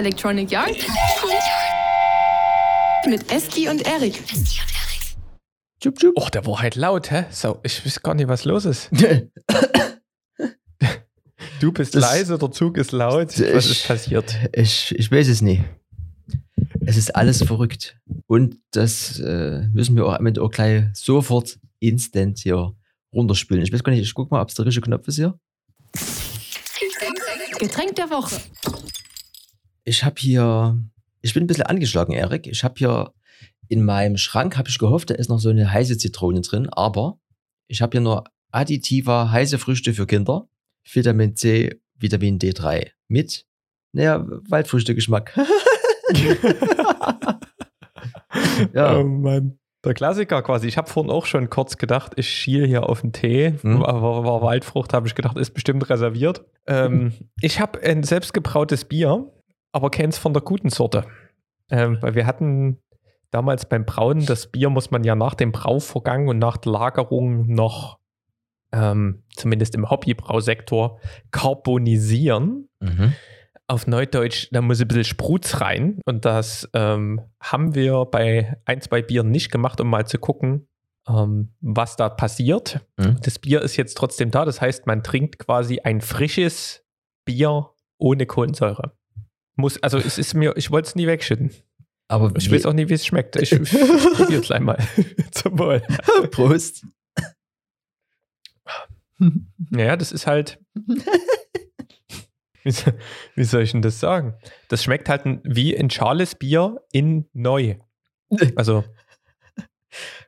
Electronic Yard mit Eski und Erik. Tschub, tschub. Och, der war halt laut, hä? So, ich weiß gar nicht, was los ist. Du bist Das- leise, der Zug ist laut. Was Ich- ist passiert? Ich, ich weiß es nicht. Es ist alles verrückt. Und das äh, müssen wir auch, damit auch gleich sofort instant hier runterspülen. Ich weiß gar nicht, ich guck mal, ob es der richtige Knopf ist hier. Getränk der Woche. Ich habe hier, ich bin ein bisschen angeschlagen, Erik. Ich habe hier in meinem Schrank, habe ich gehofft, da ist noch so eine heiße Zitrone drin, aber ich habe hier nur Additiva heiße Früchte für Kinder, Vitamin C, Vitamin D3 mit, naja, Waldfrüchte-Geschmack. ja, Oh Mann. Der Klassiker quasi. Ich habe vorhin auch schon kurz gedacht, ich schiel hier auf den Tee. Hm. Aber war Waldfrucht, habe ich gedacht, ist bestimmt reserviert. Ähm, ich habe ein selbstgebrautes Bier, aber keins von der guten Sorte. Ähm, weil wir hatten damals beim Brauen, das Bier muss man ja nach dem Brauvorgang und nach der Lagerung noch, ähm, zumindest im Hobbybrausektor, karbonisieren mhm. auf Neudeutsch, da muss ein bisschen Sprutz rein. Und das ähm, haben wir bei ein, zwei Bieren nicht gemacht, um mal zu gucken, ähm, was da passiert. Mhm. Das Bier ist jetzt trotzdem da. Das heißt, man trinkt quasi ein frisches Bier ohne Kohlensäure. Muss, also es ist mir, ich wollte es nie wegschütten. aber Ich weiß auch nie, wie es schmeckt. Ich, ich probiere es einmal. Zum Wohl. Prost. Naja, das ist halt. Wie, wie soll ich denn das sagen? Das schmeckt halt wie ein schales Bier in neu. Also,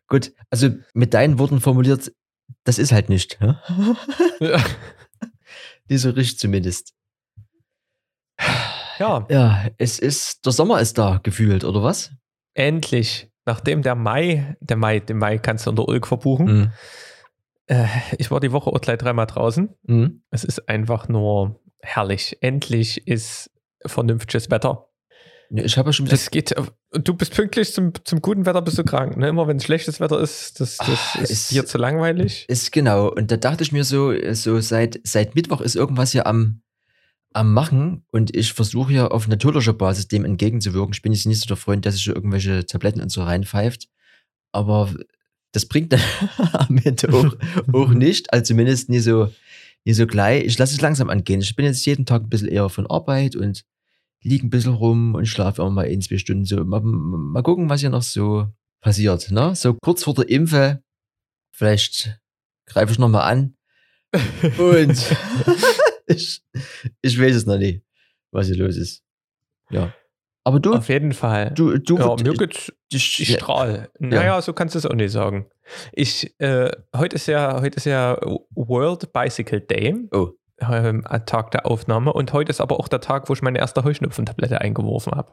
Gut, also mit deinen Worten formuliert, das ist halt nicht. Ne? Nicht so richtig zumindest. Ja, Ja, es ist, der Sommer ist da gefühlt, oder was? endlich. Nachdem der Mai, der Mai, den Mai kannst du unter Ulk verbuchen. Mhm. Äh, ich war die Woche auch gleich dreimal draußen. Mhm. Es ist einfach nur herrlich. Endlich ist vernünftiges Wetter. Ich habe ja schon Es geht, du bist pünktlich zum, zum guten Wetter, bist du krank. Ne? Immer wenn es schlechtes Wetter ist, das, das Ah, ist es- dir zu langweilig. ist genau. Und da dachte ich mir so, so seit, seit Mittwoch ist irgendwas hier am, am Machen und ich versuche hier auf natürlicher Basis dem entgegenzuwirken. Ich bin jetzt nicht so der Freund, der sich so irgendwelche Tabletten und so reinpfeift. Aber das bringt dann am Ende auch, auch nicht. Also zumindest nie so, nie so gleich. Ich lasse es langsam angehen. Ich bin jetzt jeden Tag ein bisschen eher von Arbeit und liege ein bisschen rum und schlafe auch mal ein, zwei Stunden so. Mal, mal gucken, was hier noch so passiert. Ne? So kurz vor der Impfe, vielleicht greife ich nochmal an. Und ich, ich weiß es noch nicht, was hier los ist. Ja. Aber du, Auf jeden Fall. du, du, ja, mir geht's ich, Ich strahl. Naja, so kannst du es auch nicht sagen. Ich, äh, heute ist ja, heute ist ja World Bicycle Day, Oh, ähm, Tag der Aufnahme. Und heute ist aber auch der Tag, wo ich meine erste Heuschnupfentablette eingeworfen habe.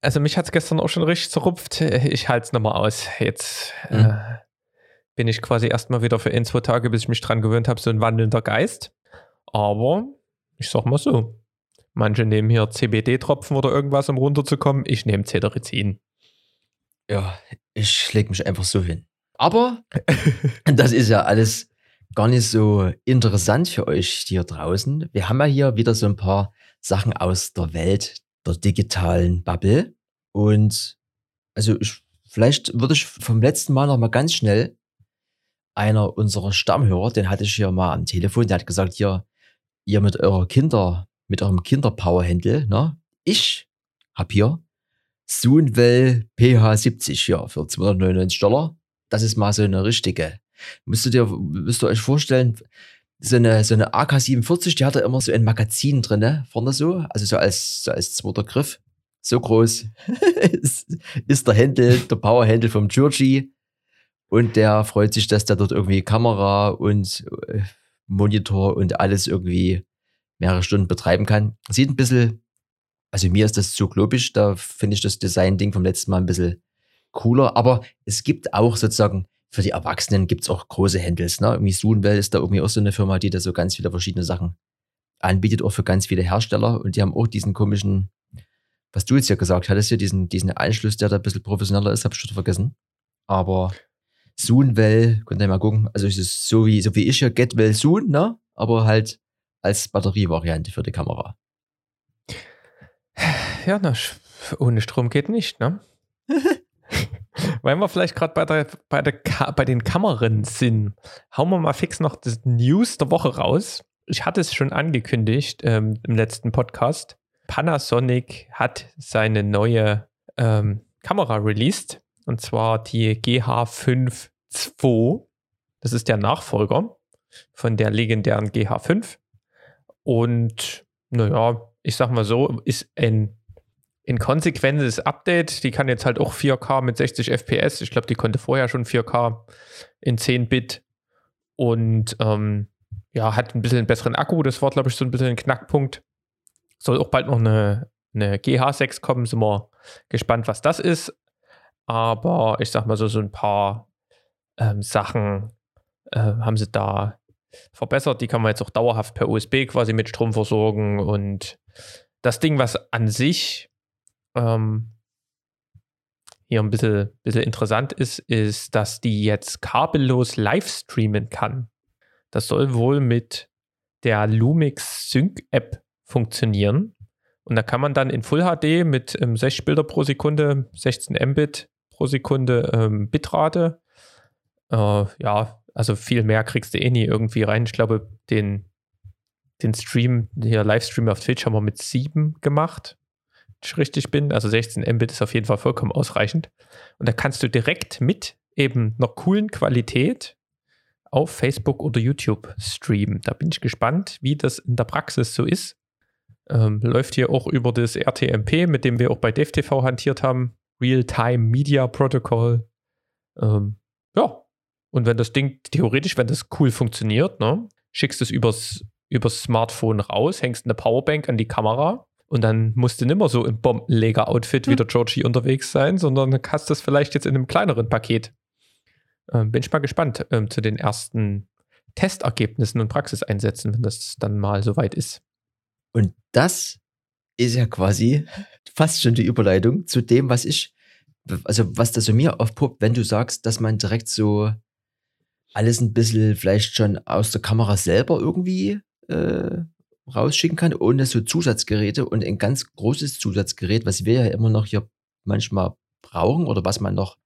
Also mich hat es gestern auch schon richtig zerrupft. Ich halte es nochmal aus. Jetzt äh, Mhm. bin ich quasi erstmal wieder für ein, zwei Tage, bis ich mich dran gewöhnt habe, so ein wandelnder Geist. Aber ich sag mal so, manche nehmen hier CBD-Tropfen oder irgendwas, um runterzukommen. Ich nehme Cetirizin. ja, ich leg mich einfach so hin. Aber das ist ja alles gar nicht so interessant für euch hier draußen. Wir haben ja hier wieder so ein paar Sachen aus der Welt der digitalen Bubble. Und also ich, vielleicht würde ich vom letzten Mal noch mal ganz schnell einer unserer Stammhörer, den hatte ich hier mal am Telefon, der hat gesagt, hier, ihr mit eurer Kinder, mit eurem Kinderpower-Händel, ne? Ich hab hier Soonwell PH70 hier für 299 Dollar. Das ist mal so eine richtige. Müsst ihr müsst ihr euch vorstellen, so eine, so eine AK-47, die hatte immer so ein Magazin drinne, vorne so, also so als, so als zweiter Griff. So groß ist, ist der Händel, der Power-Händel vom Georgie. Und der freut sich, dass der dort irgendwie Kamera und äh, Monitor und alles irgendwie mehrere Stunden betreiben kann. Sieht ein bisschen, also mir ist das zu globisch, da finde ich das Design-Ding vom letzten Mal ein bisschen cooler, aber es gibt auch sozusagen für die Erwachsenen gibt es auch große Handles. Ne? Irgendwie Soonwell ist da irgendwie auch so eine Firma, die da so ganz viele verschiedene Sachen anbietet, auch für ganz viele Hersteller. Und die haben auch diesen komischen, was du jetzt ja gesagt hattest, hier diesen, diesen Anschluss, der da ein bisschen professioneller ist, habe ich schon vergessen. Aber Soonwell, könnt ihr mal gucken. Also es ist so wie, so wie ich hier Getwell Soon, ne? Aber halt als Batterievariante für die Kamera. ja, na, ohne Strom geht nicht, ne? Weil wir vielleicht gerade bei, der, bei, der bei den Kameran sind, hauen wir mal fix noch das News der Woche raus. Ich hatte es schon angekündigt ähm, im letzten Podcast. Panasonic hat seine neue ähm, Kamera released und zwar die GH5 II. Das ist der Nachfolger von der legendären GH5. Und naja, ich sag mal so, ist ein ein konsequentes Update. Die kann jetzt halt auch 4K mit 60 FPS. Ich glaube, die konnte vorher schon 4K in 10 Bit. Und ähm, ja, hat ein bisschen einen besseren Akku. Das war, glaube ich, so ein bisschen ein Knackpunkt. Soll auch bald noch eine, eine GH6 kommen. Sind wir gespannt, was das ist. Aber ich sag mal so, so ein paar ähm, Sachen äh, haben sie da verbessert. Die kann man jetzt auch dauerhaft per USB quasi mit Strom versorgen. Und das Ding, was an sich ähm, hier ein bisschen, bisschen interessant ist, ist, dass die jetzt kabellos live streamen kann. Das soll wohl mit der Lumix Sync App funktionieren. Und da kann man dann in Full HD mit ähm, 60 Bilder pro Sekunde, 16 Mbit pro Sekunde ähm, Bitrate. Äh, ja, also viel mehr kriegst du eh nie irgendwie rein. Ich glaube, den, den Stream, hier Livestream auf Twitch haben wir mit 7 gemacht ich richtig bin. Also 16 Mbit ist auf jeden Fall vollkommen ausreichend. Und da kannst du direkt mit eben einer coolen Qualität auf Facebook oder YouTube streamen. Da bin ich gespannt, wie das in der Praxis so ist. Ähm, läuft hier auch über das RTMP, mit dem wir auch bei DevTV hantiert haben. Real-Time Media Protocol. Ähm, ja. Und wenn das Ding theoretisch, wenn das cool funktioniert, ne, schickst es übers, übers Smartphone raus, hängst eine Powerbank an die Kamera und dann musst du nicht mehr so im Bombenleger-Outfit wie hm. der Georgie unterwegs sein, sondern hast das vielleicht jetzt in einem kleineren Paket. Ähm, bin ich mal gespannt ähm, zu den ersten Testergebnissen und Praxiseinsätzen, wenn das dann mal soweit ist. Und das ist ja quasi fast schon die Überleitung zu dem, was ich, also was das so mir aufpuppt, wenn du sagst, dass man direkt so alles ein bisschen vielleicht schon aus der Kamera selber irgendwie äh, rausschicken kann, ohne so Zusatzgeräte und ein ganz großes Zusatzgerät, was wir ja immer noch hier manchmal brauchen oder was man noch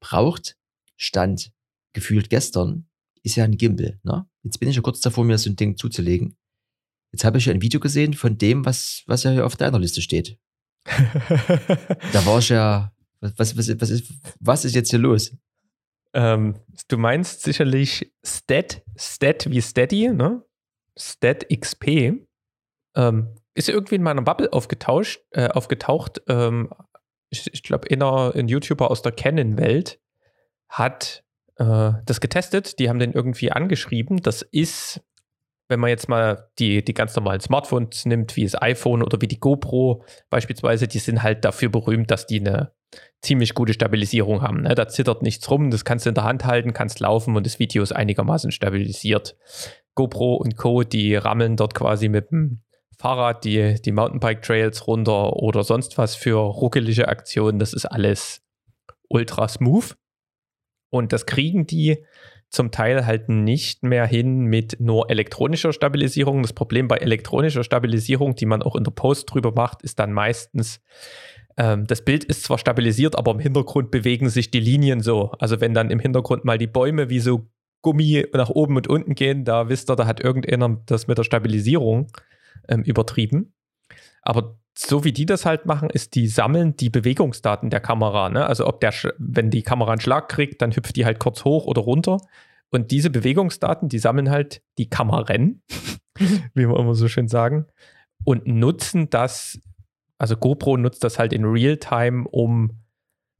braucht, stand gefühlt gestern, ist ja ein Gimbal. Ne? Jetzt bin ich ja kurz davor, mir so ein Ding zuzulegen. Jetzt habe ich ja ein Video gesehen von dem, was, was ja hier auf deiner Liste steht. da war ich ja, was, was, was, ist, was ist jetzt hier los? Ähm, du meinst sicherlich Stat, Stat wie Steady, ne? StatXP ähm, ist irgendwie in meiner Bubble aufgetauscht, äh, aufgetaucht. Ähm, ich, ich glaube, ein YouTuber aus der Canon-Welt hat äh, das getestet. Die haben den irgendwie angeschrieben. Das ist, wenn man jetzt mal die, die ganz normalen Smartphones nimmt, wie das iPhone oder wie die GoPro beispielsweise, die sind halt dafür berühmt, dass die eine ziemlich gute Stabilisierung haben. Ne? Da zittert nichts rum, das kannst du in der Hand halten, kannst laufen und das Video ist einigermaßen stabilisiert. GoPro und Co., die rammeln dort quasi mit dem Fahrrad die, die Mountainbike-Trails runter oder sonst was für ruckelige Aktionen. Das ist alles ultra smooth. Und das kriegen die zum Teil halt nicht mehr hin mit nur elektronischer Stabilisierung. Das Problem bei elektronischer Stabilisierung, die man auch in der Post drüber macht, ist dann meistens, ähm, das Bild ist zwar stabilisiert, aber im Hintergrund bewegen sich die Linien so. Also wenn dann im Hintergrund mal die Bäume wie so Gummi nach oben und unten gehen, da wisst ihr, da hat irgendeiner das mit der Stabilisierung ähm, übertrieben. Aber so wie die das halt machen, ist, die sammeln die Bewegungsdaten der Kamera. Ne? Also ob der, wenn die Kamera einen Schlag kriegt, dann hüpft die halt kurz hoch oder runter. Und diese Bewegungsdaten, die sammeln halt die Kameran, wie wir immer so schön sagen, und nutzen das, also GoPro nutzt das halt in Realtime, um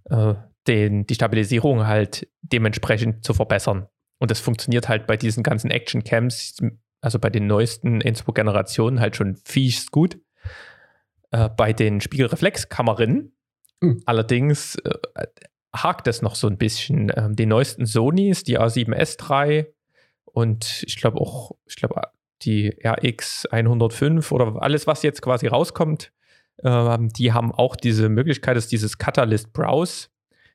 äh, den, die Stabilisierung halt dementsprechend zu verbessern. Und das funktioniert halt bei diesen ganzen Action-Cams, also bei den neuesten Inspo-Generationen halt schon fies gut. Äh, bei den Spiegelreflexkammerinnen mhm. allerdings äh, hakt es noch so ein bisschen. Ähm, die neuesten Sonys, die A7S3 und ich glaube auch, ich glaube die RX 105 oder alles, was jetzt quasi rauskommt, äh, die haben auch diese Möglichkeit, dass dieses Catalyst Browse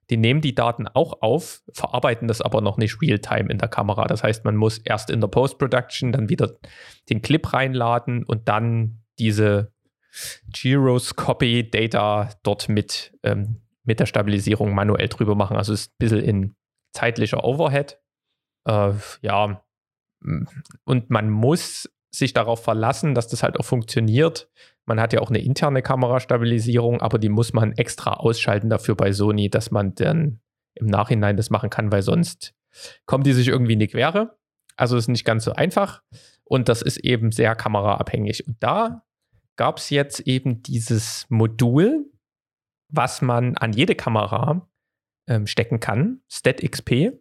die nehmen die Daten auch auf, verarbeiten das aber noch nicht real-time in der Kamera. Das heißt, man muss erst in der Post-Production dann wieder den Clip reinladen und dann diese Gyroscopy Data dort mit, ähm, mit der Stabilisierung manuell drüber machen. Also ist ein bisschen in zeitlicher Overhead. Äh, ja, und man muss sich darauf verlassen, dass das halt auch funktioniert. Man hat ja auch eine interne Kamerastabilisierung, aber die muss man extra ausschalten dafür bei Sony, dass man dann im Nachhinein das machen kann, weil sonst kommt die sich irgendwie in die Quere. Also ist nicht ganz so einfach und das ist eben sehr kameraabhängig. Und da gab es jetzt eben dieses Modul, was man an jede Kamera ähm, stecken kann, StatXP.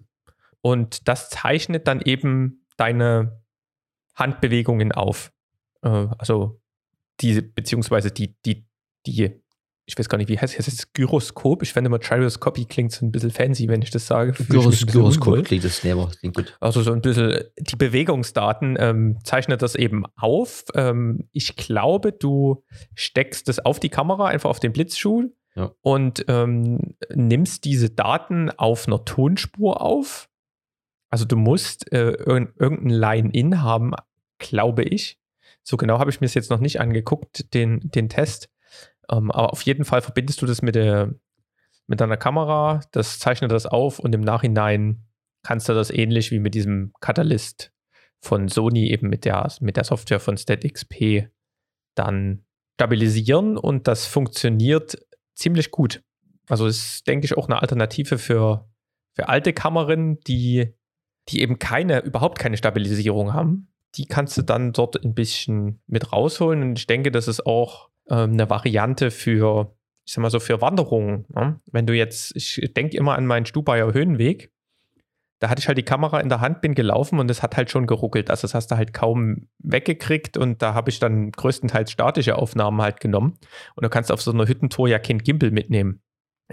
Und das zeichnet dann eben deine Handbewegungen auf. Äh, also diese, beziehungsweise die, die, die, ich weiß gar nicht, wie heißt es, Gyroskop. Ich finde immer Gyroscopy klingt so ein bisschen fancy, wenn ich das sage. Gyros, Gyroskop klingt das never, klingt gut. Also so ein bisschen die Bewegungsdaten ähm, zeichnet das eben auf. Ähm, ich glaube, du steckst das auf die Kamera, einfach auf den Blitzschuh ja. und ähm, nimmst diese Daten auf einer Tonspur auf. Also du musst äh, irgendein Line-In haben, glaube ich. So genau habe ich mir es jetzt noch nicht angeguckt, den, den Test. Ähm, aber auf jeden Fall verbindest du das mit, der, mit deiner Kamera, das zeichnet das auf und im Nachhinein kannst du das ähnlich wie mit diesem Catalyst von Sony eben mit der, mit der Software von StatXP dann stabilisieren und das funktioniert ziemlich gut. Also ist, denke ich, auch eine Alternative für, für alte Kameras, die, die eben keine, überhaupt keine Stabilisierung haben. Die kannst du dann dort ein bisschen mit rausholen. Und ich denke, das ist auch ähm, eine Variante für, ich sag mal so, für Wanderungen. Ne? Wenn du jetzt, ich denke immer an meinen Stubaier Höhenweg. Da hatte ich halt die Kamera in der Hand, bin gelaufen und es hat halt schon geruckelt. Also das hast du halt kaum weggekriegt und da habe ich dann größtenteils statische Aufnahmen halt genommen. Und du kannst auf so einer Hüttentour ja kein Gimbal mitnehmen.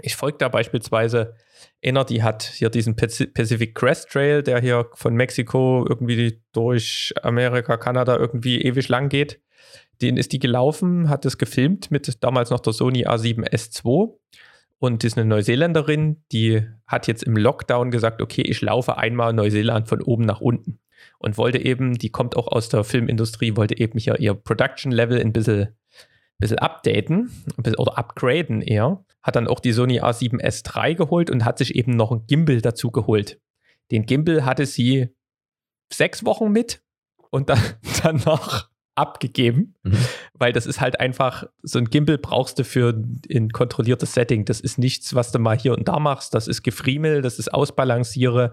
Ich folge da beispielsweise einer, die hat hier diesen Pacific Crest Trail, der hier von Mexiko irgendwie durch Amerika, Kanada irgendwie ewig lang geht. Den ist die gelaufen, hat es gefilmt mit damals noch der Sony A7S2 und ist eine Neuseeländerin, die hat jetzt im Lockdown gesagt, okay, ich laufe einmal Neuseeland von oben nach unten und wollte eben, die kommt auch aus der Filmindustrie, wollte eben hier ihr Production Level ein bisschen, bisschen updaten oder upgraden eher. Hat dann auch die Sony A7S3 geholt und hat sich eben noch ein Gimbal dazu geholt. Den Gimbal hatte sie sechs Wochen mit und dann, danach abgegeben, mhm. weil das ist halt einfach, so ein Gimbal brauchst du für ein kontrolliertes Setting. Das ist nichts, was du mal hier und da machst. Das ist Gefriemel, das ist Ausbalanciere.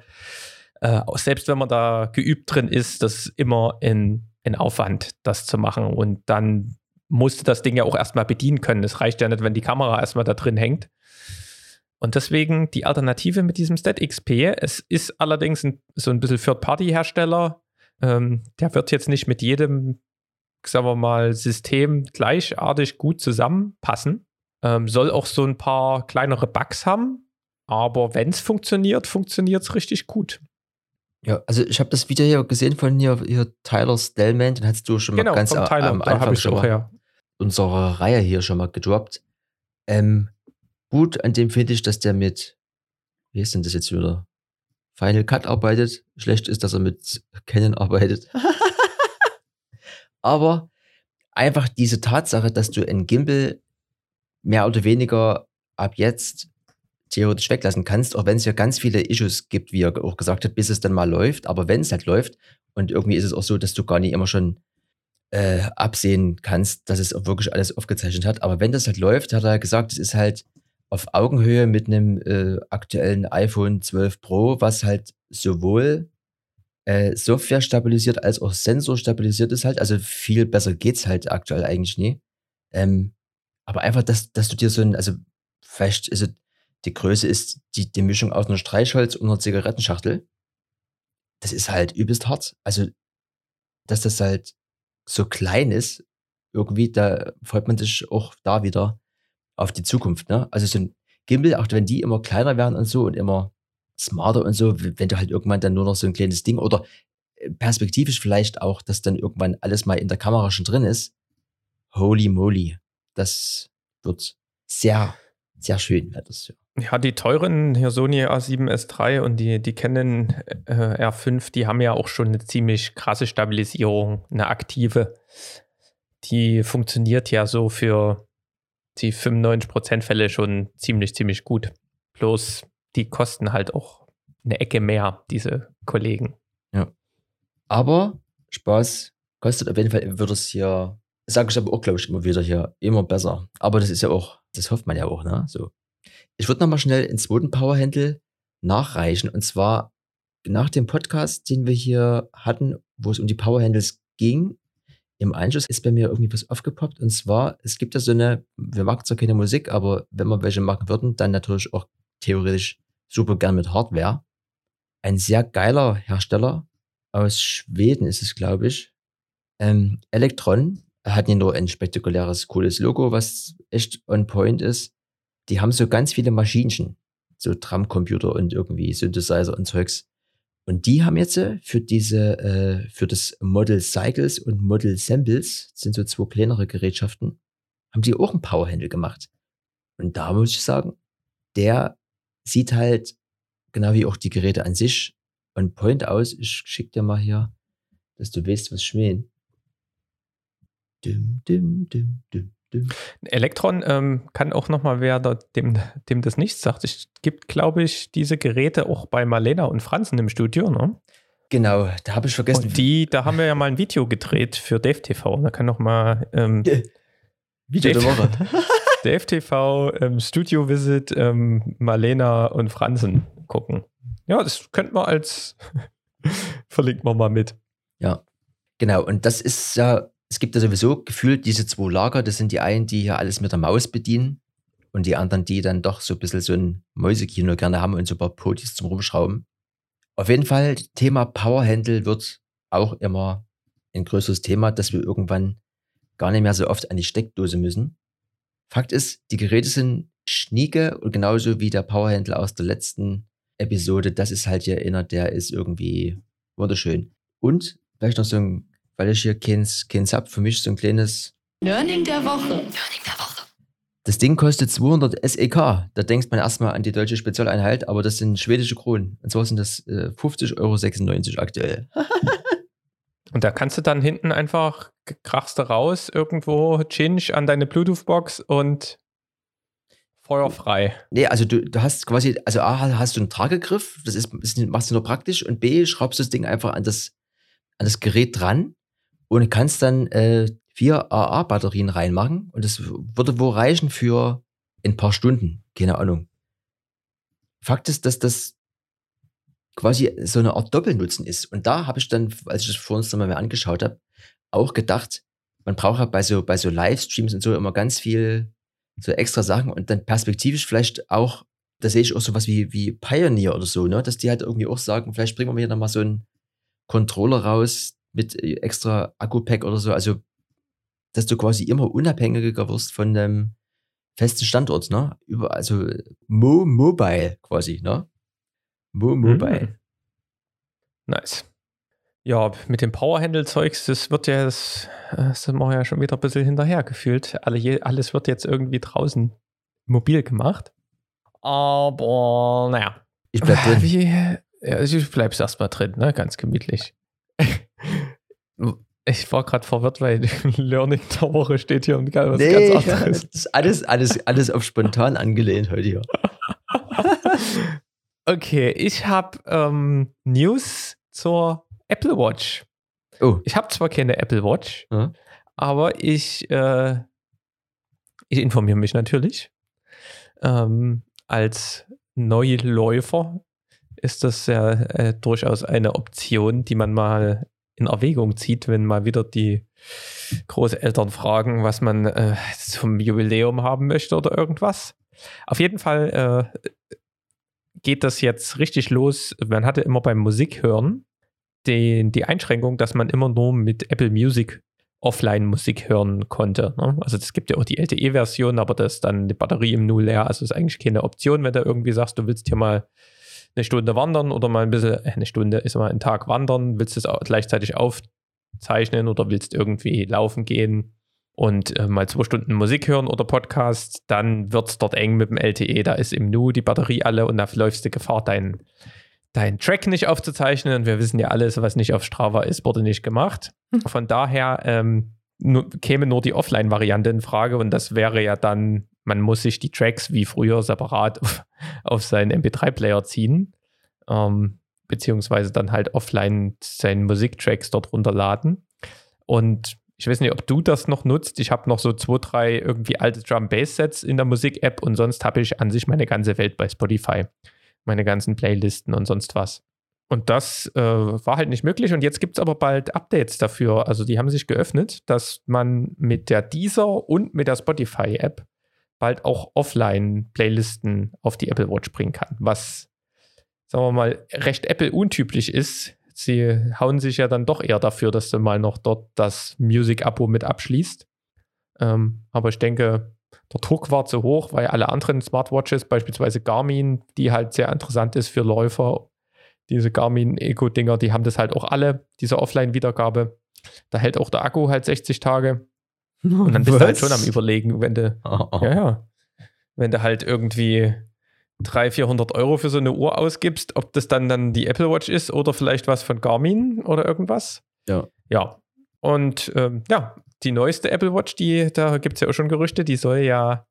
Äh, selbst wenn man da geübt drin ist, das ist immer ein, ein Aufwand, das zu machen. Und dann musst du das Ding ja auch erstmal bedienen können. Es reicht ja nicht, wenn die Kamera erstmal da drin hängt. Und deswegen die Alternative mit diesem StatXP. Es ist allerdings ein, so ein bisschen Third-Party-Hersteller. Ähm, der wird jetzt nicht mit jedem sagen wir mal, System gleichartig gut zusammenpassen. Ähm, soll auch so ein paar kleinere Bugs haben, aber wenn es funktioniert, funktioniert es richtig gut. Ja, also ich habe das Video hier gesehen von hier, hier Tyler Stellman, den hast du schon mal genau, ganz am Tyler, Anfang schon mal ja. Unsere Reihe hier schon mal gedroppt. Ähm, gut, an dem finde ich, dass der mit, wie ist denn das jetzt wieder? Final Cut arbeitet. Schlecht ist, dass er mit Canon arbeitet. Aber einfach diese Tatsache, dass du ein Gimbal mehr oder weniger ab jetzt theoretisch weglassen kannst, auch wenn es ja ganz viele Issues gibt, wie er auch gesagt hat, bis es dann mal läuft. Aber wenn es halt läuft, und irgendwie ist es auch so, dass du gar nicht immer schon äh, absehen kannst, dass es auch wirklich alles aufgezeichnet hat. Aber wenn das halt läuft, hat er gesagt, es ist halt auf Augenhöhe mit einem äh, aktuellen iPhone 12 Pro, was halt sowohl äh, Software stabilisiert als auch Sensor stabilisiert ist halt. Also viel besser geht's halt aktuell eigentlich nie. Ähm, aber einfach, dass, dass du dir so ein, also vielleicht es, die Größe ist die, die Mischung aus einer Streichholz und einer Zigarettenschachtel. Das ist halt übelst hart. Also, dass das halt so klein ist, irgendwie, da freut man sich auch da wieder auf die Zukunft. Ne? Also so ein Gimbal, auch wenn die immer kleiner werden und so und immer smarter und so, wenn du halt irgendwann dann nur noch so ein kleines Ding oder äh, perspektivisch vielleicht auch, dass dann irgendwann alles mal in der Kamera schon drin ist. Holy moly. Das wird sehr, sehr schön, wird das ja. Ja, die teuren hier Sony A7S3 und die, die Canon äh, R5, die haben ja auch schon eine ziemlich krasse Stabilisierung, eine aktive. die funktioniert ja so für die 95% Fälle schon ziemlich, ziemlich gut. Bloß die kosten halt auch eine Ecke mehr, diese Kollegen. Aber Spaß kostet auf jeden Fall, wird es hier, sage ich aber auch, glaube ich, immer wieder hier, immer besser. Aber das ist ja auch, das hofft man ja auch, ne? So. Ich würde nochmal schnell ins zweiten Powerhandle nachreichen. Und zwar nach dem Podcast, den wir hier hatten, wo es um die Powerhandles ging, im Anschluss ist bei mir irgendwie was aufgepoppt. Und zwar, es gibt ja so eine, wir machen zwar keine Musik, aber wenn wir welche machen würden, dann natürlich auch theoretisch super gern mit Hardware. Ein sehr geiler Hersteller aus Schweden ist es, glaube ich. Ähm, Electron hat nicht nur ein spektakuläres, cooles Logo, was echt on point ist. Die haben so ganz viele Maschinchen, so Tramcomputer und irgendwie Synthesizer und Zeugs. Und die haben jetzt äh, für diese, äh, für das Model Cycles und Model Samples, sind so zwei kleinere Gerätschaften, haben die auch einen Powerhandle gemacht. Und da muss ich sagen, der sieht halt, genau wie auch die Geräte an sich, on point aus. Ich schick dir mal hier, dass du weißt, was ich meine. Dim, dim, dim, dim. Elektron ähm, kann auch nochmal, wer da, dem, dem das nichts sagt, es gibt, glaube ich, diese Geräte auch bei Marlena und Franzen im Studio, ne? Genau, da habe ich vergessen. Und die, da haben wir ja mal ein Video gedreht für Dave TV. Da kann noch mal ähm, Video der Woche. Dave TV ähm, Studio Visit ähm, Marlena und Franzen gucken. Ja, das könnten wir als verlinken wir mal mit. Ja, genau. Und das ist ja, es gibt ja sowieso gefühlt diese zwei Lager. Das sind die einen, die hier alles mit der Maus bedienen und die anderen, die dann doch so ein bisschen so ein Mäusekino gerne haben und so ein paar Podis zum Rumschrauben. Auf jeden Fall, Thema Powerhandle wird auch immer ein größeres Thema, dass wir irgendwann gar nicht mehr so oft an die Steckdose müssen. Fakt ist, die Geräte sind schnieke und genauso wie der Powerhandle aus der letzten Episode, das ist halt hier einer, der ist irgendwie wunderschön. Und vielleicht noch so ein, weil ich hier keins, keins hab, für mich so ein kleines, Learning der Woche. Learning der Woche. das Ding kostet 200 SEK. Da denkt man erstmal an die deutsche Spezialeinheit, aber das sind schwedische Kronen. Und zwar sind das äh, 50,96 Euro aktuell. Und da kannst du dann hinten einfach, krachst du raus, irgendwo Chinch an deine Bluetooth-Box und feuerfrei. Nee, also du, du hast quasi, also A, hast du einen Tragegriff, das ist, ist machst du nur praktisch und B, schraubst du das Ding einfach an das, an das Gerät dran und kannst dann äh, vier AA-Batterien reinmachen und das würde wohl reichen für ein paar Stunden, keine Ahnung. Fakt ist, dass das quasi so eine Art Doppelnutzen ist. Und da habe ich dann, als ich das vor uns nochmal angeschaut habe, auch gedacht, man braucht ja bei so, bei so Livestreams und so immer ganz viel so extra Sachen und dann perspektivisch vielleicht auch, da sehe ich auch sowas wie, wie Pioneer oder so, ne? dass die halt irgendwie auch sagen, vielleicht bringen wir hier nochmal so einen Controller raus mit äh, extra Akku-Pack oder so, also dass du quasi immer unabhängiger wirst von dem festen Standort, ne? Über, also Mo Mobile quasi, ne? Mo Mobile. Mhm. Nice. Ja, mit dem Powerhandle-Zeugs, das wird ja, das, das sind wir ja schon wieder ein bisschen hinterher gefühlt. Alle, alles wird jetzt irgendwie draußen mobil gemacht. Aber, naja. Ich bleib drin. Wie, ja, du bleibst erstmal drin, ne? Ganz gemütlich. Ich war gerade verwirrt, weil Learning der Woche steht hier und was Nee, ganz ja, anderes. das ist alles, alles, alles auf spontan angelehnt heute hier. Okay, ich habe ähm, News zur Apple Watch. Oh, Ich habe zwar keine Apple Watch, Ja. aber ich, äh, ich informiere mich natürlich. Ähm, als Neuläufer ist das ja äh, durchaus eine Option, die man mal in Erwägung zieht, wenn mal wieder die Großeltern fragen, was man äh, zum Jubiläum haben möchte oder irgendwas. Auf jeden Fall äh, geht das jetzt richtig los. Man hatte immer beim Musikhören den, die Einschränkung, dass man immer nur mit Apple Music offline Musik hören konnte. Ne? Also es gibt ja auch die LTE-Version, aber da ist dann die Batterie im Null leer. Also ist eigentlich keine Option, wenn du irgendwie sagst, du willst hier mal eine Stunde wandern oder mal ein bisschen, äh, eine Stunde ist mal ein Tag wandern, willst es auch gleichzeitig aufzeichnen oder willst irgendwie laufen gehen und äh, mal zwei Stunden Musik hören oder Podcast, dann wird es dort eng mit dem LTE. Da ist im Nu die Batterie alle und da läufst du Gefahr, dein, dein Track nicht aufzuzeichnen. Und wir wissen ja alles, was nicht auf Strava ist, wurde nicht gemacht. Von daher ähm, käme nur die Offline-Variante in Frage und das wäre ja dann, man muss sich die Tracks wie früher separat auf, seinen MP3-Player ziehen, ähm, beziehungsweise dann halt offline seine Musiktracks dort runterladen. Und ich weiß nicht, ob du das noch nutzt. Ich habe noch so zwei, drei irgendwie alte Drum-Bass-Sets in der Musik-App und sonst habe ich an sich meine ganze Welt bei Spotify. Meine ganzen Playlisten und sonst was. Und das äh, war halt nicht möglich. Und jetzt gibt es aber bald Updates dafür. Also die haben sich geöffnet, dass man mit der Deezer und mit der Spotify-App bald auch Offline-Playlisten auf die Apple Watch bringen kann. Was, sagen wir mal, recht Apple-untypisch ist. Sie hauen sich ja dann doch eher dafür, dass du mal noch dort das Music-Abo mit abschließt. Ähm, aber ich denke, der Druck war zu hoch, weil alle anderen Smartwatches, beispielsweise Garmin, die halt sehr interessant ist für Läufer diese Garmin Eco-Dinger, die haben das halt auch alle, diese Offline-Wiedergabe. Da hält auch der Akku halt 60 Tage. Und dann bist Was? du halt schon am Überlegen, wenn du, oh, oh. ja, ja, wenn du halt irgendwie 300, 400 Euro für so eine Uhr ausgibst, ob das dann, dann die Apple Watch ist oder vielleicht was von Garmin oder irgendwas. Ja. Ja. Und ähm, ja, die neueste Apple Watch, die, da gibt es ja auch schon Gerüchte, die soll ja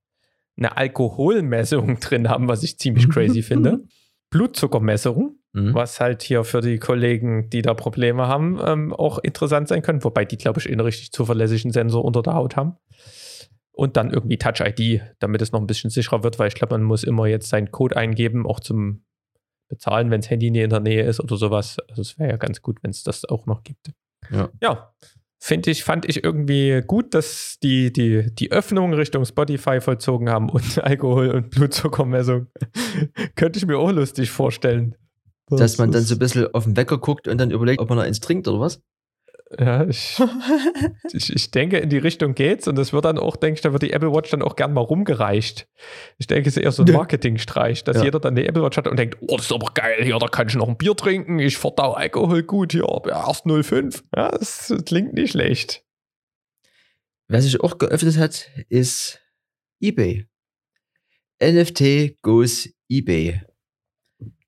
eine Alkoholmessung drin haben, was ich ziemlich crazy finde. Blutzuckermessung. Mhm. Was halt hier für die Kollegen, die da Probleme haben, ähm, auch interessant sein können. Wobei die, glaube ich, einen richtig zuverlässigen Sensor unter der Haut haben. Und dann irgendwie Touch ID, damit es noch ein bisschen sicherer wird, weil ich glaube, man muss immer jetzt seinen Code eingeben, auch zum Bezahlen, wenn das Handy nie in der Nähe ist oder sowas. Also es wäre ja ganz gut, wenn es das auch noch gibt. Ja. ja. Finde ich, fand ich irgendwie gut, dass die, die, die Öffnung Richtung Spotify vollzogen haben und Alkohol- und Blutzuckermessung. Könnte ich mir auch lustig vorstellen. Dass man dann so ein bisschen auf den Wecker guckt und dann überlegt, ob man noch eins trinkt oder was? Ja, ich, ich, ich, denke, in die Richtung geht's und das wird dann auch, denke ich, da wird die Apple Watch dann auch gern mal rumgereicht. Ich denke, es ist eher so ein Marketingstreich, dass ja. jeder dann die Apple Watch hat und denkt, oh, das ist aber geil, hier, da kann ich noch ein Bier trinken, ich verdau Alkohol gut hier, erst 05. Ja, das klingt nicht schlecht. Wer sich auch geöffnet hat, ist eBay. NFT goes eBay.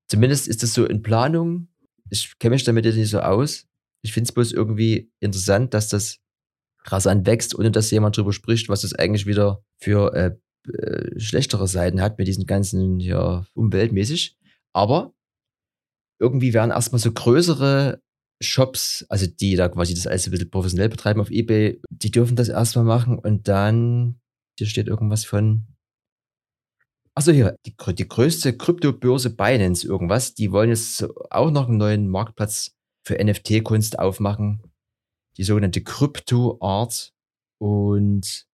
Zumindest ist das so in Planung. Ich kenne mich damit jetzt nicht so aus. Ich finde es bloß irgendwie interessant, dass das rasant wächst, ohne dass jemand drüber spricht, was es eigentlich wieder für äh, äh, schlechtere Seiten hat mit diesen ganzen ja, umweltmäßig. Aber irgendwie werden erstmal so größere Shops, also die da quasi das alles ein bisschen professionell betreiben auf Ebay, die dürfen das erstmal machen und dann, hier steht irgendwas von Achso, hier, die, die größte Kryptobörse Binance irgendwas, die wollen jetzt auch noch einen neuen Marktplatz für NFT-Kunst aufmachen. Die sogenannte Crypto Art. Und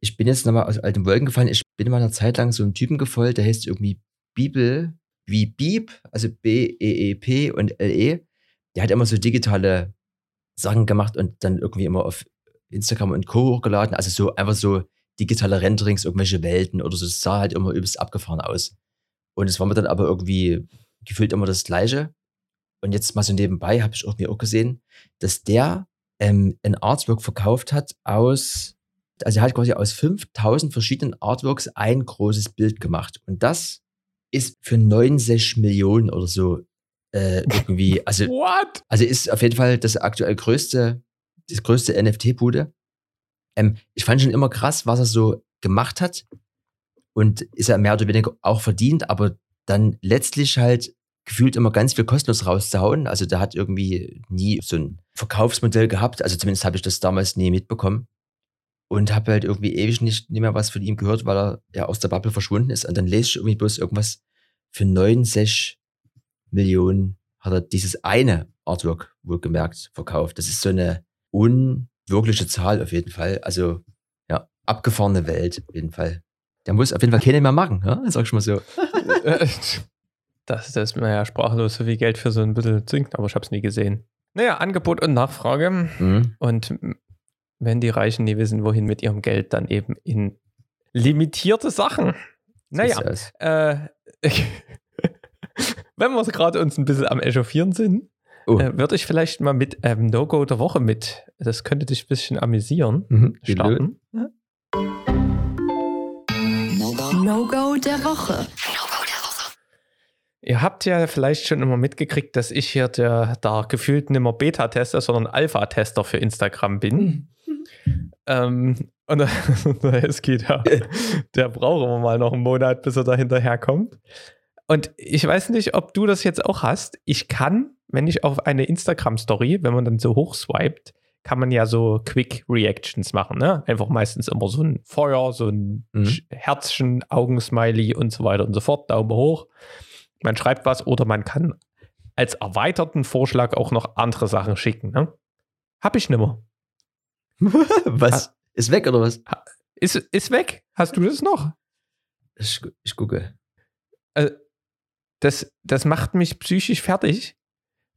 ich bin jetzt nochmal aus alten Wolken gefallen. Ich bin mal eine Zeit lang so einem Typen gefolgt, der heißt irgendwie Bibel, wie Beep, also B-E-E-P und L-E. Der hat immer so digitale Sachen gemacht und dann irgendwie immer auf Instagram und Co. hochgeladen. Also so einfach so digitale Renderings, irgendwelche Welten oder so. Es sah halt immer übelst abgefahren aus. Und es war mir dann aber irgendwie gefühlt immer das Gleiche. Und jetzt mal so nebenbei habe ich irgendwie auch gesehen, dass der ähm, ein Artwork verkauft hat aus, also er hat quasi aus 5000 verschiedenen Artworks ein großes Bild gemacht. Und das ist für 69 Millionen oder so äh, irgendwie, also, What? also ist auf jeden Fall das aktuell größte, das größte NFT-Bude. Ähm, ich fand schon immer krass, was er so gemacht hat. Und ist er mehr oder weniger auch verdient, aber dann letztlich halt gefühlt immer ganz viel kostenlos rauszuhauen. Also der hat irgendwie nie so ein Verkaufsmodell gehabt. Also zumindest habe ich das damals nie mitbekommen. Und habe halt irgendwie ewig nicht, nicht mehr was von ihm gehört, weil er ja aus der Bubble verschwunden ist. Und dann lese ich irgendwie bloß irgendwas für 69 Millionen hat er dieses eine Artwork wohl gemerkt verkauft. Das ist so eine un wirkliche Zahl auf jeden Fall. Also, ja, abgefahrene Welt auf jeden Fall. Der muss auf jeden Fall keiner mehr machen, ja? sag ich mal so. das, das ist mir ja sprachlos, so viel Geld für so ein bisschen zinkt, aber ich habe es nie gesehen. Naja, Angebot und Nachfrage. Mhm. Und wenn die Reichen nie wissen, wohin mit ihrem Geld, dann eben in limitierte Sachen. Naja, äh, wenn wir gerade uns ein bisschen am Echauffieren sind, Oh. Äh, würde ich vielleicht mal mit ähm, No-Go der Woche mit, das könnte dich ein bisschen amüsieren, mhm. starten. No-Go der Woche. Ihr habt ja vielleicht schon immer mitgekriegt, dass ich hier der, der gefühlt nicht mehr Beta-Tester, sondern Alpha-Tester für Instagram bin. Mhm. Ähm, und der Eski, der, der braucht immer mal noch einen Monat, bis er da hinterherkommt. Und ich weiß nicht, ob du das jetzt auch hast. Ich kann, wenn ich auf eine Instagram-Story, wenn man dann so hochswiped, kann man ja so Quick Reactions machen, ne? Einfach meistens immer so ein Feuer, so ein mhm. Herzchen, Augensmiley und so weiter und so fort, Daumen hoch. Man schreibt was oder man kann als erweiterten Vorschlag auch noch andere Sachen schicken, ne? Hab ich nimmer. was? Ha ist weg oder was? Ist, ist weg? Hast du das noch? Ich, ich gucke. Also, das, das macht mich psychisch fertig.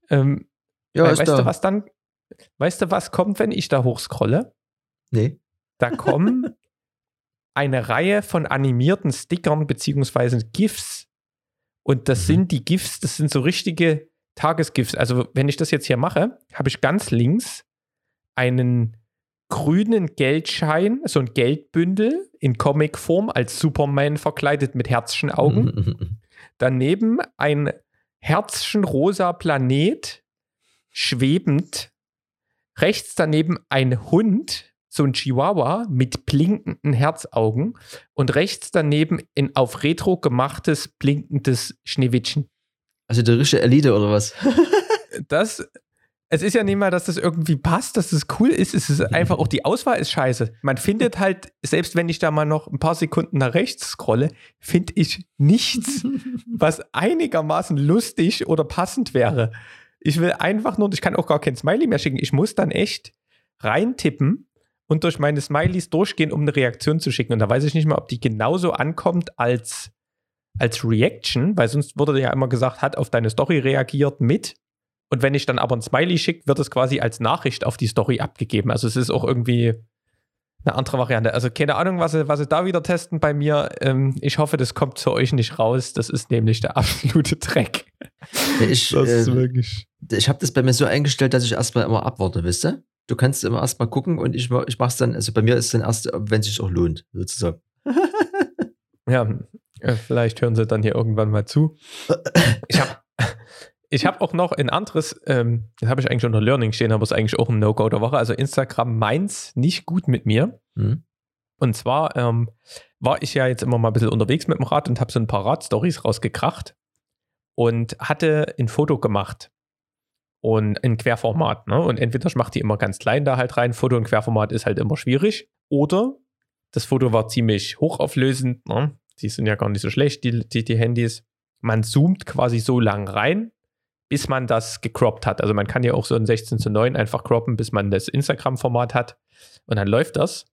Ähm, ja, weißt da. du, was dann, weißt du, was kommt, wenn ich da hochscrolle? Nee. Da kommen eine Reihe von animierten Stickern beziehungsweise GIFs. Und das mhm. sind die GIFs, das sind so richtige Tagesgifts. Also, wenn ich das jetzt hier mache, habe ich ganz links einen grünen Geldschein, so ein Geldbündel in Comicform als Superman verkleidet mit Herzchenaugen. Daneben ein Herzchenrosa Planet schwebend. Rechts daneben ein Hund, so ein Chihuahua mit blinkenden Herzaugen. Und rechts daneben ein auf Retro gemachtes, blinkendes Schneewittchen. Also der richtige Elite oder was? das es ist ja nicht mal, dass das irgendwie passt, dass das cool ist. Es ist einfach auch die Auswahl ist scheiße. Man findet halt, selbst wenn ich da mal noch ein paar Sekunden nach rechts scrolle, finde ich nichts, was einigermaßen lustig oder passend wäre. Ich will einfach nur, ich kann auch gar kein Smiley mehr schicken. Ich muss dann echt reintippen und durch meine Smileys durchgehen, um eine Reaktion zu schicken. Und da weiß ich nicht mal, ob die genauso ankommt als, als Reaction, weil sonst wurde ja immer gesagt, hat auf deine Story reagiert mit und wenn ich dann aber ein Smiley schicke, wird es quasi als Nachricht auf die Story abgegeben. Also es ist auch irgendwie eine andere Variante. Also keine Ahnung, was sie, was sie da wieder testen bei mir. Ähm, ich hoffe, das kommt zu euch nicht raus. Das ist nämlich der absolute Dreck. Ich, das ist äh, wirklich. Ich habe das bei mir so eingestellt, dass ich erstmal immer abwarte, wisst ihr? Du kannst immer erstmal gucken und ich, ich mache es dann, also bei mir ist es dann erst, wenn es sich auch lohnt, sozusagen. ja, vielleicht hören sie dann hier irgendwann mal zu. Ich habe ich habe auch noch ein anderes, ähm, das habe ich eigentlich unter Learning stehen, aber es ist eigentlich auch ein No-Go der Woche. Also Instagram meins nicht gut mit mir. Mhm. Und zwar ähm, war ich ja jetzt immer mal ein bisschen unterwegs mit dem Rad und habe so ein paar Radstories rausgekracht und hatte ein Foto gemacht und ein Querformat. Ne? Und entweder ich mache die immer ganz klein da halt rein, Foto und Querformat ist halt immer schwierig. Oder das Foto war ziemlich hochauflösend. Ne? Die sind ja gar nicht so schlecht, die, die, die Handys. Man zoomt quasi so lang rein, bis man das gecroppt hat. Also man kann ja auch so ein 16 zu 9 einfach croppen, bis man das Instagram-Format hat. Und dann läuft das.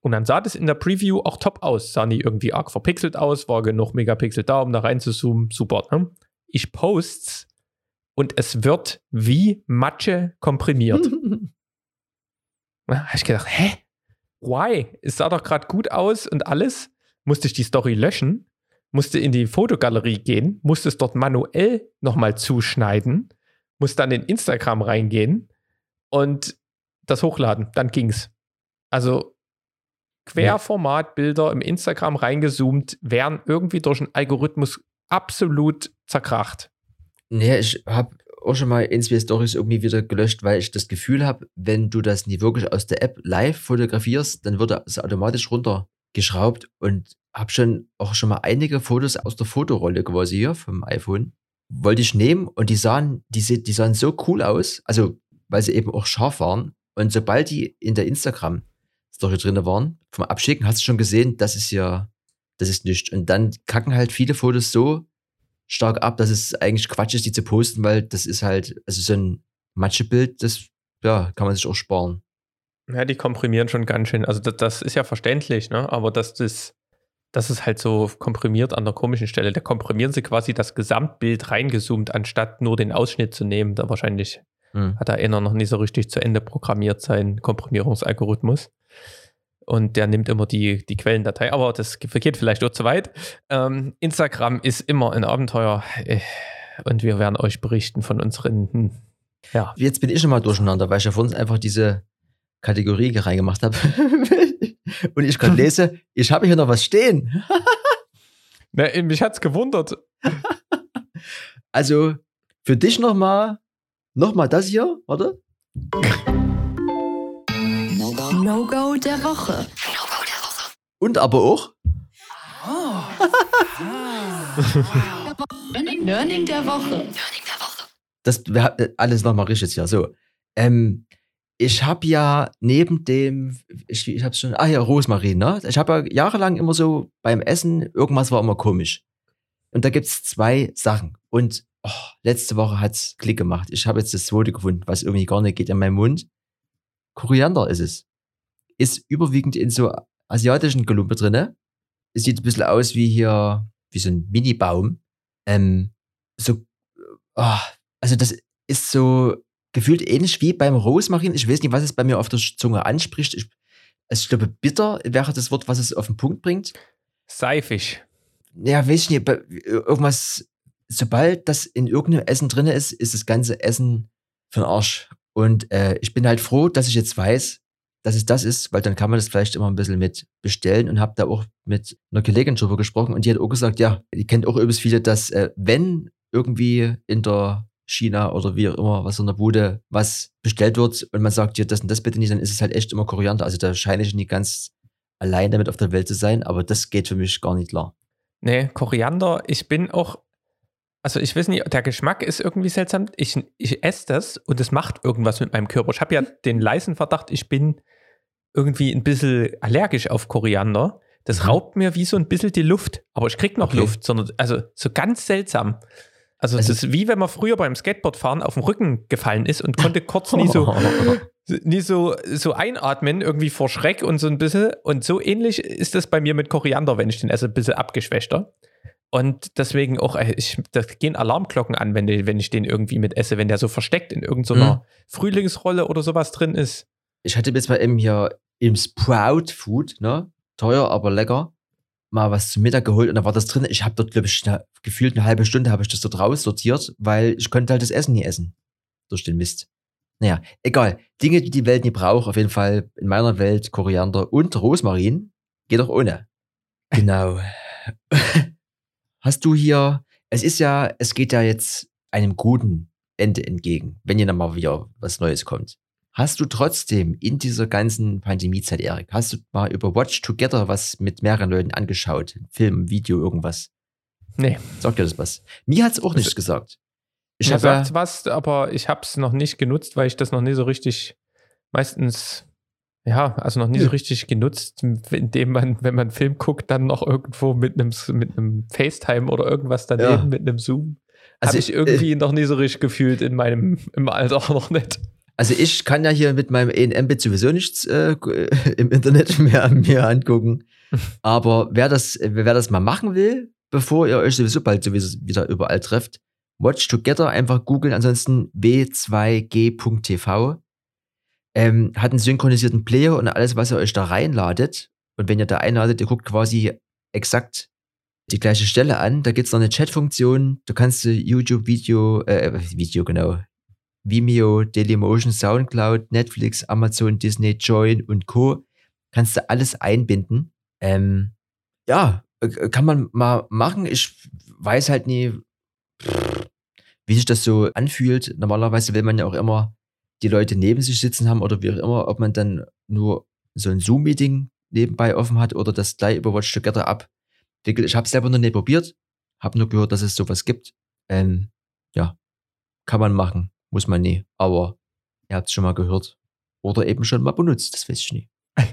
Und dann sah das in der Preview auch top aus. Sah nie irgendwie arg verpixelt aus, war genug Megapixel da, um da rein zu zoomen. Super. Ne? Ich post's und es wird wie Matsche komprimiert. da habe ich gedacht, hä? Why? Es sah doch gerade gut aus und alles. Musste ich die Story löschen musste in die Fotogalerie gehen, musste es dort manuell nochmal zuschneiden, musste dann in Instagram reingehen und das hochladen. Dann ging's. Also Querformatbilder im Instagram reingezoomt werden irgendwie durch einen Algorithmus absolut zerkracht. Nee, ich habe auch schon mal zwei Stories irgendwie wieder gelöscht, weil ich das Gefühl habe, wenn du das nie wirklich aus der App live fotografierst, dann wird es automatisch runtergeschraubt und habe schon auch schon mal einige Fotos aus der Fotorolle quasi hier vom iPhone. Wollte ich nehmen und die sahen, die, die sahen so cool aus, also weil sie eben auch scharf waren. Und sobald die in der Instagram-Story drin waren, vom Abschicken, hast du schon gesehen, das ist ja, das ist nichts. Und dann kacken halt viele Fotos so stark ab, dass es eigentlich Quatsch ist, die zu posten, weil das ist halt, also so ein Matschebild, das ja, kann man sich auch sparen. Ja, die komprimieren schon ganz schön. Also das, das ist ja verständlich, ne? Aber dass das das ist halt so komprimiert an der komischen Stelle. Da komprimieren sie quasi das Gesamtbild reingezoomt, anstatt nur den Ausschnitt zu nehmen. Da wahrscheinlich hm. hat da einer noch nicht so richtig zu Ende programmiert, sein Komprimierungsalgorithmus. Und der nimmt immer die, die Quellendatei. Aber das geht vielleicht auch zu weit. Ähm, Instagram ist immer ein Abenteuer. Äh, und wir werden euch berichten von unseren. Hm, ja. Jetzt bin ich schon mal durcheinander, weil ich ja vor uns einfach diese Kategorie reingemacht habe. Und ich gerade lese, ich habe hier noch was stehen. Na, mich hat's gewundert. Also, für dich nochmal, nochmal das hier, warte. No-Go der Woche. Und aber auch Learning der Woche. das äh, alles nochmal richtig hier. So, ähm, ich habe ja neben dem, ich, ich habe schon, ah ja, Rosmarin, ne? Ich habe ja jahrelang immer so beim Essen, irgendwas war immer komisch. Und da gibt's zwei Sachen. Und oh, letzte Woche hat's Klick gemacht. Ich habe jetzt das zweite gefunden, was irgendwie gar nicht geht in meinen Mund. Koriander ist es. Ist überwiegend in so asiatischen Gelumpe drinne. Es sieht ein bisschen aus wie hier, wie so ein Mini-Baum. Ähm, so, ah, also das ist so gefühlt ähnlich wie beim Rosmarin. Ich weiß nicht, was es bei mir auf der Zunge anspricht. Ich, also ich glaube, bitter wäre das Wort, was es auf den Punkt bringt. Seifig. Ja, weiß ich nicht, irgendwas, sobald das in irgendeinem Essen drin ist, ist das ganze Essen für den Arsch. Und äh, ich bin halt froh, dass ich jetzt weiß, dass es das ist, weil dann kann man das vielleicht immer ein bisschen mit bestellen und habe da auch mit einer Kollegin drüber gesprochen und die hat auch gesagt, ja, die kennt auch übrigens viele, dass äh, wenn irgendwie in der China oder wie auch immer, was in der Bude, was bestellt wird und man sagt, ja, das und das bitte nicht, dann ist es halt echt immer Koriander. Also da scheine ich nicht ganz allein damit auf der Welt zu sein, aber das geht für mich gar nicht klar. Nee, Koriander, ich bin auch, also ich weiß nicht, der Geschmack ist irgendwie seltsam. Ich, ich esse das und es macht irgendwas mit meinem Körper. Ich habe ja den leisen Verdacht, ich bin irgendwie ein bisschen allergisch auf Koriander. Das Mhm. raubt mir wie so ein bisschen die Luft. Aber ich krieg noch Okay. Luft, sondern also so ganz seltsam. Also, Also- das ist wie wenn man früher beim Skateboardfahren auf den Rücken gefallen ist und konnte kurz nie so, nie so, so einatmen, irgendwie vor Schreck und so ein bisschen. Und so ähnlich ist das bei mir mit Koriander, wenn ich den esse, ein bisschen abgeschwächter. Und deswegen auch, äh, ich, da gehen Alarmglocken an, wenn, die, wenn ich den irgendwie mit esse, wenn der so versteckt in irgendeiner Mhm. Frühlingsrolle oder sowas drin ist. ich hatte jetzt mal eben hier im Sprout Food, ne? Teuer, aber lecker. Mal was zum Mittag geholt und da war das drin. Ich habe dort, glaube ich, eine, gefühlt eine halbe Stunde habe ich das dort raussortiert, weil ich konnte halt das Essen nie essen. Durch den Mist. Naja, egal. Dinge, die die Welt nie braucht, auf jeden Fall in meiner Welt Koriander und Rosmarin. Geht auch ohne. Genau. Hast du hier, es ist ja, es geht ja jetzt einem guten Ende entgegen, wenn hier nochmal wieder was Neues kommt. Hast du trotzdem in dieser ganzen Pandemiezeit, Erik, hast du mal über Watch Together was mit mehreren Leuten angeschaut? Film, Video, irgendwas? Nee, Sagt dir das was? Mir hat's auch nichts Also- gesagt. Ich habe sagt ja, was, aber ich habe es noch nicht genutzt, weil ich das noch nie so richtig, meistens, ja, also noch nie so Nö. richtig genutzt, indem man, wenn man einen Film guckt, dann noch irgendwo mit einem, mit einem FaceTime oder irgendwas daneben, Ja. mit einem Zoom. Also habe ich irgendwie noch nie so richtig gefühlt in meinem im Alter noch nicht. Also ich kann ja hier mit meinem ENM-Bit sowieso nichts äh, im Internet mehr mir angucken. Aber wer das, wer das mal machen will, bevor ihr euch sowieso bald sowieso wieder überall trefft, Watch Together einfach googeln, ansonsten w2g.tv. Ähm, hat einen synchronisierten Player und alles, was ihr euch da reinladet. Und wenn ihr da einladet, ihr guckt quasi exakt die gleiche Stelle an. Da gibt's noch eine Chat-Funktion. Du kannst äh, YouTube-Video, äh, Video genau, Vimeo, Dailymotion, Soundcloud, Netflix, Amazon, Disney, Join und Co. Kannst du alles einbinden. Ähm, ja, äh, kann man mal machen. Ich weiß halt nie, wie sich das so anfühlt. Normalerweise will man ja auch immer die Leute neben sich sitzen haben oder wie auch immer, ob man dann nur so ein Zoom-Meeting nebenbei offen hat oder das gleich über Watch Together abwickelt. Ich habe es selber noch nicht probiert, habe nur gehört, dass es sowas gibt. Ähm, ja, kann man machen, muss man nie. Aber ihr habt es schon mal gehört oder eben schon mal benutzt, das weiß ich nie.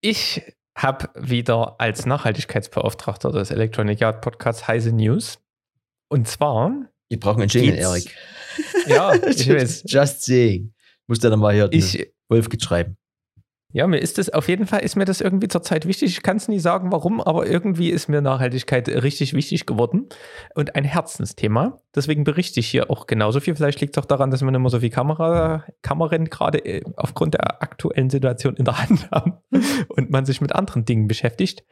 Ich habe wieder als Nachhaltigkeitsbeauftragter des Electronic Yard Podcasts heiße News. Und zwar, Wir brauchen einen Jingle, Erik. ja, ich weiß, Just saying. Muss dann nochmal hier ich, ich, Wolf schreiben. Ja, mir ist das auf jeden Fall ist mir das irgendwie zurzeit wichtig. Ich kann es nie sagen, warum, aber irgendwie ist mir Nachhaltigkeit richtig wichtig geworden und ein Herzensthema. Deswegen berichte ich hier auch genauso viel. Vielleicht liegt es auch daran, dass wir nicht mehr so viel Kamera, Kameran gerade äh, aufgrund der aktuellen Situation in der Hand haben und man sich mit anderen Dingen beschäftigt.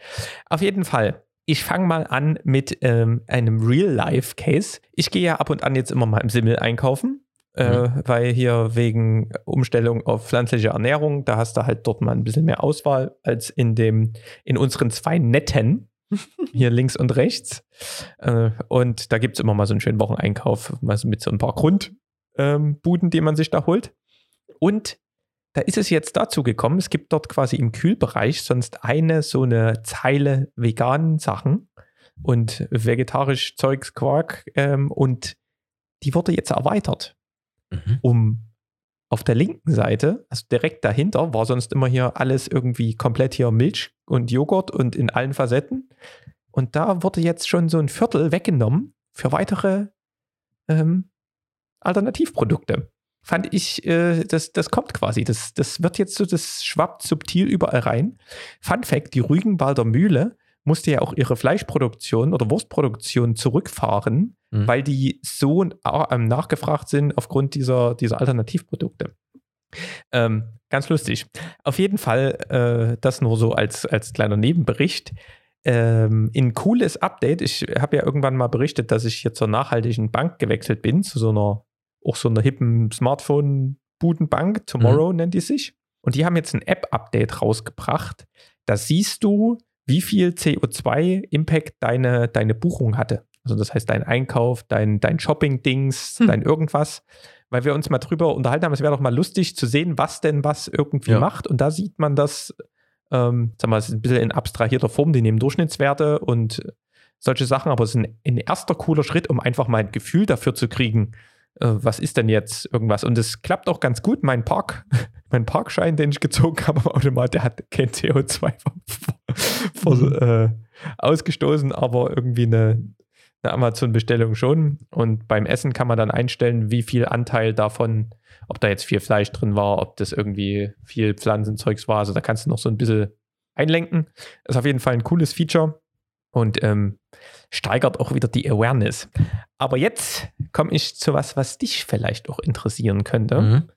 Auf jeden Fall. Ich fange mal an mit ähm, einem Real-Life-Case. Ich gehe ja ab und an jetzt immer mal im Simmel einkaufen äh, weil hier wegen Umstellung auf pflanzliche Ernährung, da hast du halt dort mal ein bisschen mehr Auswahl als in dem, in unseren zwei Netten, hier links und rechts. Äh, und da gibt es immer mal so einen schönen Wocheneinkauf, mal so mit so ein paar Grundbuden, ähm, die man sich da holt. Und da ist es jetzt dazu gekommen, es gibt dort quasi im Kühlbereich sonst eine so eine Zeile veganen Sachen und vegetarisch Zeugs, Quark ähm, und die wurde jetzt erweitert Mhm. um auf der linken Seite, also direkt dahinter, war sonst immer hier alles irgendwie komplett hier Milch und Joghurt und in allen Facetten. Und da wurde jetzt schon so ein Viertel weggenommen für weitere ähm, Alternativprodukte. Fand ich, äh, das, das kommt quasi. Das, das wird jetzt so, das schwappt subtil überall rein. Fun Fact: Die Rügenwalder Mühle musste ja auch ihre Fleischproduktion oder Wurstproduktion zurückfahren, Mhm. weil die so äh, nachgefragt sind aufgrund dieser, dieser Alternativprodukte. Ähm, ganz lustig. Auf jeden Fall, äh, das nur so als, als kleiner Nebenbericht. Ähm, ein cooles Update. Ich habe ja irgendwann mal berichtet, dass ich hier zur nachhaltigen Bank gewechselt bin, zu so einer, auch so einer hippen Smartphone-Budenbank. Tomorrow nennt die sich. Und die haben jetzt ein App-Update rausgebracht. Da siehst du, wie viel CO2-Impact deine, deine Buchung hatte. Also das heißt, dein Einkauf, dein, dein Shopping-Dings, Hm. dein irgendwas. Weil wir uns mal drüber unterhalten haben, es wäre doch mal lustig zu sehen, was denn was irgendwie Ja. macht. Und da sieht man das, ähm, sag mal, es ist ein bisschen in abstrahierter Form, die nehmen Durchschnittswerte und solche Sachen, aber es ist ein, ein erster cooler Schritt, um einfach mal ein Gefühl dafür zu kriegen, äh, was ist denn jetzt irgendwas. Und es klappt auch ganz gut. Mein Park, mein Parkschein, den ich gezogen habe am Automat, der hat kein CO2 vor, vor, äh, ausgestoßen, aber irgendwie eine, eine Amazon-Bestellung schon. Und beim Essen kann man dann einstellen, wie viel Anteil davon, ob da jetzt viel Fleisch drin war, ob das irgendwie viel Pflanzenzeugs war. Also da kannst du noch so ein bisschen einlenken. Ist auf jeden Fall ein cooles Feature und ähm, steigert auch wieder die Awareness. Aber jetzt komme ich zu was, was dich vielleicht auch interessieren könnte. Mhm.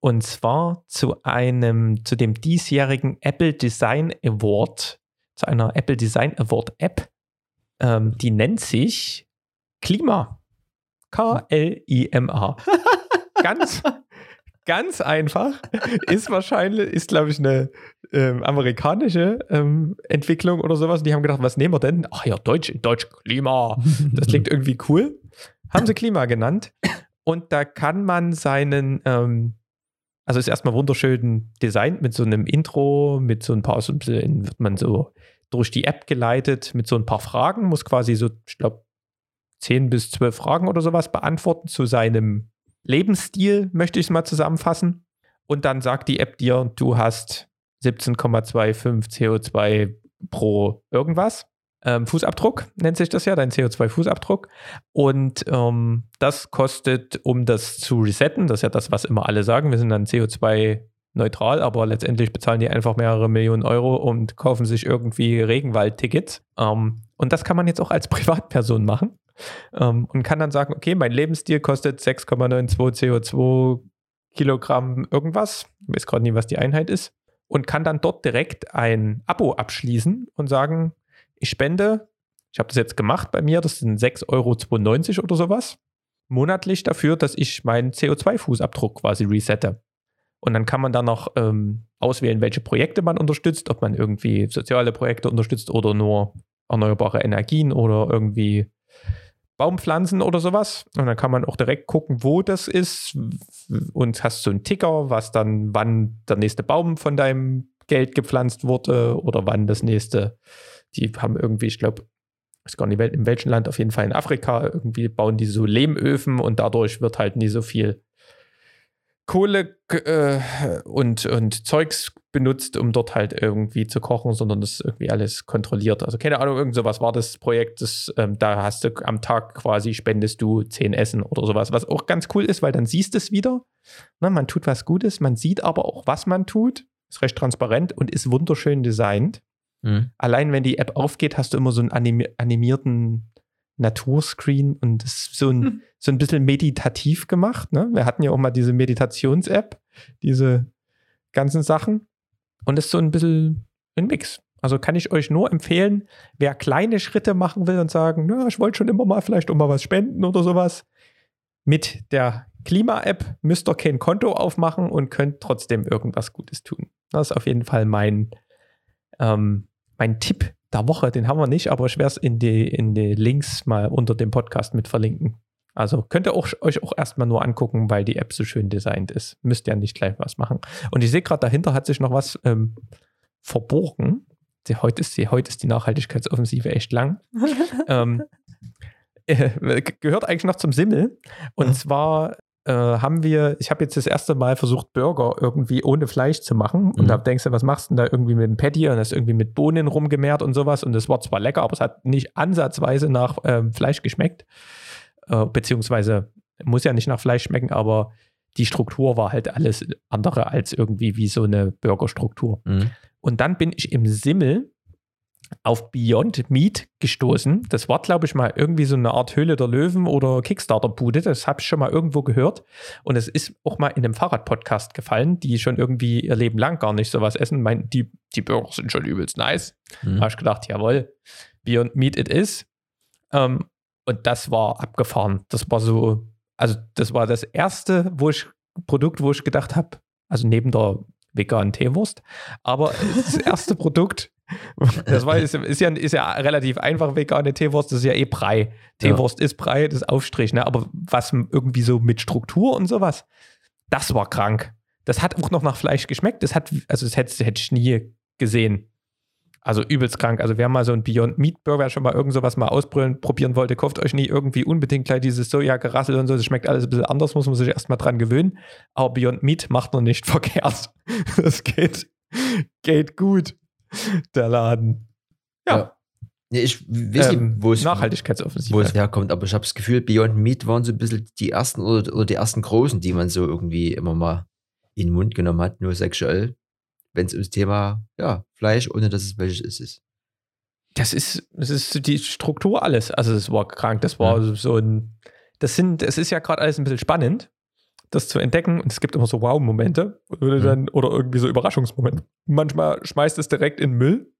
Und zwar zu einem, zu dem diesjährigen Apple Design Award, zu einer Apple Design Award App. Ähm, die nennt sich Klima. K-L-I-M-A. ganz, ganz einfach. Ist wahrscheinlich, ist glaube ich eine ähm, amerikanische ähm, Entwicklung oder sowas. Die haben gedacht, was nehmen wir denn? Ach ja, Deutsch, Deutsch Klima. Das klingt irgendwie cool. Haben sie Klima genannt. Und da kann man seinen, ähm, also ist erstmal wunderschön designt mit so einem Intro, mit so ein paar, so wird man so durch die App geleitet mit so ein paar Fragen, muss quasi so, ich glaube, 10 bis 12 Fragen oder sowas beantworten zu seinem Lebensstil, möchte ich es mal zusammenfassen. Und dann sagt die App dir, du hast 17,25 CO2 pro irgendwas. Ähm, Fußabdruck nennt sich das ja, dein CO2-Fußabdruck. Und ähm, das kostet, um das zu resetten, das ist ja das, was immer alle sagen, wir sind dann CO2-neutral, aber letztendlich bezahlen die einfach mehrere Millionen Euro und kaufen sich irgendwie Regenwaldtickets. Ähm, und das kann man jetzt auch als Privatperson machen ähm, und kann dann sagen, okay, mein Lebensstil kostet 6,92 CO2 Kilogramm irgendwas. Ich weiß gerade nie, was die Einheit ist. Und kann dann dort direkt ein Abo abschließen und sagen, ich spende, ich habe das jetzt gemacht bei mir, das sind 6,92 Euro oder sowas, monatlich dafür, dass ich meinen CO2-Fußabdruck quasi resette. Und dann kann man dann noch ähm, auswählen, welche Projekte man unterstützt, ob man irgendwie soziale Projekte unterstützt oder nur erneuerbare Energien oder irgendwie Baumpflanzen oder sowas. Und dann kann man auch direkt gucken, wo das ist und hast so einen Ticker, was dann, wann der nächste Baum von deinem Geld gepflanzt wurde oder wann das nächste. Die haben irgendwie, ich glaube, ich weiß gar nicht, in welchem Land, auf jeden Fall in Afrika, irgendwie bauen die so Lehmöfen und dadurch wird halt nie so viel Kohle äh, und, und Zeugs benutzt, um dort halt irgendwie zu kochen, sondern das ist irgendwie alles kontrolliert. Also keine Ahnung, irgend sowas war das Projekt, das, ähm, da hast du am Tag quasi, spendest du 10 Essen oder sowas, was auch ganz cool ist, weil dann siehst du es wieder. Na, man tut was Gutes, man sieht aber auch, was man tut. Ist recht transparent und ist wunderschön designt. Mhm. Allein wenn die App aufgeht, hast du immer so einen animi animierten Naturscreen und ist so ein, Hm. so ein bisschen meditativ gemacht. Ne? Wir hatten ja auch mal diese Meditations-App, diese ganzen Sachen. Und ist so ein bisschen ein Mix. Also kann ich euch nur empfehlen, wer kleine Schritte machen will und sagen, ja, ich wollte schon immer mal vielleicht auch mal was spenden oder sowas. Mit der Klima-App müsst ihr kein Konto aufmachen und könnt trotzdem irgendwas Gutes tun. Das ist auf jeden Fall mein, ähm, mein Tipp der Woche. Den haben wir nicht, aber ich werde es in die, in die Links mal unter dem Podcast mit verlinken. Also könnt ihr auch, euch auch erstmal nur angucken, weil die App so schön designt ist. Müsst ja nicht gleich was machen. Und ich sehe gerade, dahinter hat sich noch was ähm, verborgen. Die, heute, ist die, heute ist die Nachhaltigkeitsoffensive echt lang. ähm, äh, gehört eigentlich noch zum Simmel. Und Mhm. zwar äh, haben wir, ich habe jetzt das erste Mal versucht, Burger irgendwie ohne Fleisch zu machen. Und Mhm. da denkst du, was machst du denn da irgendwie mit dem Patty? Und das irgendwie mit Bohnen rumgemehrt und sowas. Und das war zwar lecker, aber es hat nicht ansatzweise nach ähm, Fleisch geschmeckt. Äh, beziehungsweise muss ja nicht nach Fleisch schmecken, aber die Struktur war halt alles andere als irgendwie wie so eine Burgerstruktur. Mhm. Und dann bin ich im Simmel auf Beyond Meat gestoßen. Das war, glaube ich, mal irgendwie so eine Art Höhle der Löwen oder Kickstarter-Bude. Das habe ich schon mal irgendwo gehört. Und es ist auch mal in einem Fahrrad-Podcast gefallen, die schon irgendwie ihr Leben lang gar nicht sowas essen. Meinten, die, die Burger sind schon übelst nice. Mhm. Da habe ich gedacht, jawohl, Beyond Meat it is. Ähm, und das war abgefahren. Das war so, also das war das erste wo ich, Produkt, wo ich gedacht habe, also neben der veganen Teewurst, aber das erste Produkt, das war, ist, ist, ja, ist ja relativ einfach, vegane Teewurst, das ist ja eh Brei. Teewurst ist Brei, das ist Aufstrich, ne? aber was irgendwie so mit Struktur und sowas, das war krank. Das hat auch noch nach Fleisch geschmeckt, das hat, also das hätte, hätte ich nie gesehen. Also übelst krank. Also wer mal so ein Beyond Meat Burger schon mal irgend sowas mal ausprobieren probieren wollte, kauft euch nie irgendwie unbedingt gleich dieses Soja-Gerassel und so. Das schmeckt alles ein bisschen anders, muss man sich erstmal dran gewöhnen. Aber Beyond Meat macht noch nicht verkehrt. Das geht, geht gut, der Laden. Ja. Ja, ich weiß Ähm, nicht, wo es, Nachhaltigkeitsoffensive. wo es herkommt, aber ich habe das Gefühl, Beyond Meat waren so ein bisschen die ersten oder, oder die ersten großen, die man so irgendwie immer mal in den Mund genommen hat, nur sexuell, wenn es ums Thema ja, Fleisch, ohne dass es welches ist. Das ist, das ist die Struktur alles. Also das war krank. Das war Ja. so ein, das sind, es ist ja gerade alles ein bisschen spannend, das zu entdecken. Und es gibt immer so Wow-Momente oder, Mhm. oder irgendwie so Überraschungsmomente. Manchmal schmeißt es direkt in Müll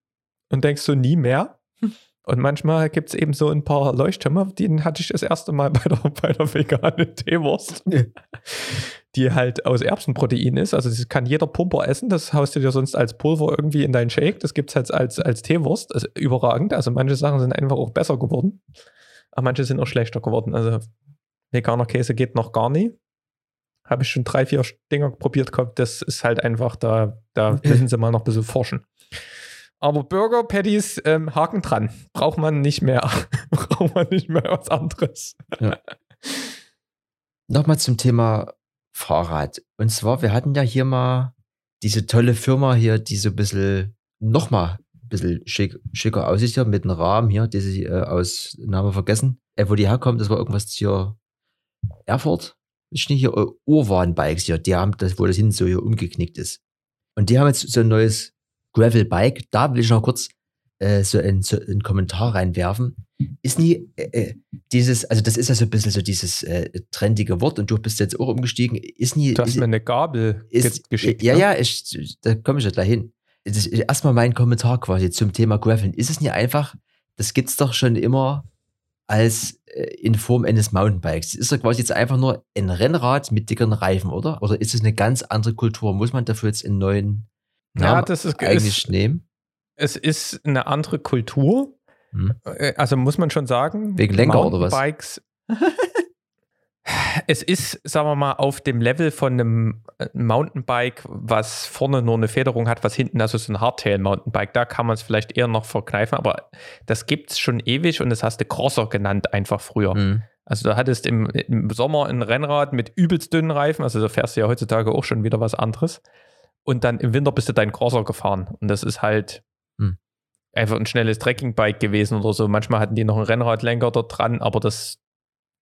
und denkst du nie mehr. Und manchmal gibt es eben so ein paar Leuchttürme, den hatte ich das erste Mal bei der, bei der veganen Teewurst, die halt aus Erbsenprotein ist. Also das kann jeder Pumper essen. Das haust du dir sonst als Pulver irgendwie in deinen Shake. Das gibt es halt als, als Teewurst. Also überragend. Also manche Sachen sind einfach auch besser geworden. Aber manche sind auch schlechter geworden. Also veganer Käse geht noch gar nie. Habe ich schon drei, vier Dinger probiert gehabt. Das ist halt einfach, da, da müssen sie mal noch ein bisschen forschen. Aber Burger Patties, ähm, Haken dran. Braucht man nicht mehr. Braucht man nicht mehr was anderes. Nochmal zum Thema Fahrrad. Und zwar, wir hatten ja hier mal diese tolle Firma hier, die so ein bisschen, nochmal ein bisschen schick, schicker aussieht hier mit einem Rahmen hier, die sie äh, aus Name vergessen. Äh, wo die herkommt, das war irgendwas hier Erfurt. Ist nicht hier äh, Urban-Bikes hier, die haben das, wo das hinten so hier umgeknickt ist. Und die haben jetzt so ein neues Gravel-Bike. Da will ich noch kurz äh, so, einen, so einen Kommentar reinwerfen. Ist nie äh, äh, dieses, also das ist ja so ein bisschen so dieses äh, trendige Wort und du bist jetzt auch umgestiegen. Ist nie. Du hast ist, mir eine Gabel ist, ge- geschickt. Ja, ne? ja, ich, da komme ich ja gleich hin. Erstmal mein Kommentar quasi zum Thema Graveln. Ist es nicht einfach, das gibt's doch schon immer als äh, in Form eines Mountainbikes. Ist doch quasi jetzt einfach nur ein Rennrad mit dickeren Reifen, oder? Oder ist es eine ganz andere Kultur? Muss man dafür jetzt einen neuen Ja, Namen das ist, eigentlich ist, nehmen? es ist eine andere Kultur. Hm. Äh, Also muss man schon sagen. Wegen Lenker oder was? Mountainbikes. es ist, sagen wir mal, auf dem Level von einem äh, Mountainbike, was vorne nur eine Federung hat, was hinten, also so ein Hardtail-Mountainbike, da kann man es vielleicht eher noch verkneifen, aber das gibt es schon ewig und das hast du Crosser genannt, einfach früher. Hm. Also du hattest im, im Sommer ein Rennrad mit übelst dünnen Reifen, also da fährst du ja heutzutage auch schon wieder was anderes. Und dann im Winter bist du deinen Crosser gefahren. Und das ist halt Hm. einfach ein schnelles Trekkingbike gewesen oder so. Manchmal hatten die noch einen Rennradlenker dort dran, aber das,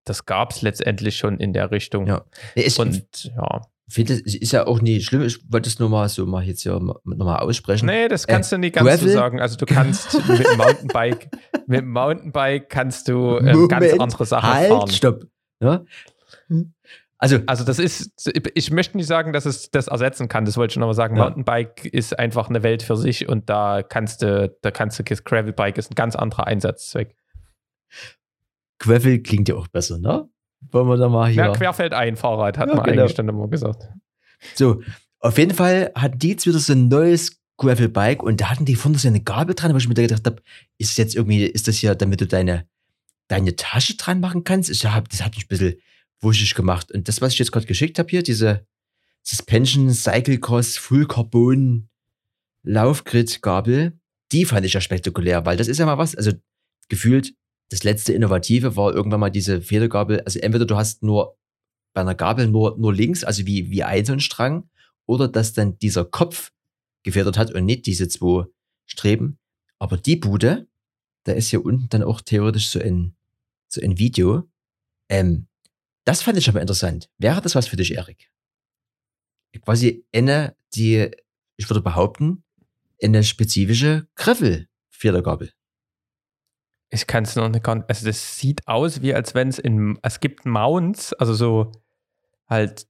das gab es letztendlich schon in der Richtung. Ja. Ich Und ja. finde, es ist ja auch nie schlimm. Ich wollte es nur mal so mal jetzt hier nochmal aussprechen. Nee, das kannst du nicht ganz Gravel? so sagen. Also du kannst mit dem Mountainbike, mit dem Mountainbike kannst du ähm, ganz andere Sachen halt, fahren. stopp. Ja? Also, Also das ist, ich möchte nicht sagen, dass es das ersetzen kann. Das wollte ich schon aber sagen. Ja. Mountainbike ist einfach eine Welt für sich und da kannst du, da kannst du, Gravelbike ist ein ganz anderer Einsatzzweck. Gravel klingt ja auch besser, ne? Wollen wir da mal hier. Ja, querfeldein Fahrrad, hat Ja, man genau. eigentlich dann immer gesagt. So, auf jeden Fall hatten die jetzt wieder so ein neues Gravel-Bike und da hatten die vorne so eine Gabel dran, wo ich mir da gedacht habe, ist jetzt irgendwie, ist das hier, damit du deine deine Tasche dran machen kannst. Ich hab, das hat mich ein bisschen wuschig gemacht. Und das, was ich jetzt gerade geschickt habe hier, diese Suspension Cyclecross Full Carbon Laufgrid Gabel, die fand ich ja spektakulär, weil das ist ja mal was, also gefühlt das letzte Innovative war irgendwann mal diese Federgabel. Also entweder du hast nur bei einer Gabel nur, nur links, also wie, wie ein so ein Strang, oder dass dann dieser Kopf gefedert hat und nicht diese zwei Streben. Aber die Bude, da ist hier unten dann auch theoretisch so ein, so ein Video. Ähm, das fand ich aber interessant. Wäre das was für dich, Erik? Quasi eine, die, ich würde behaupten, eine spezifische Gravel-Federgabel. Ich kann es noch nicht, nicht- also das sieht aus wie als wenn es in, es gibt Mounts, also so halt,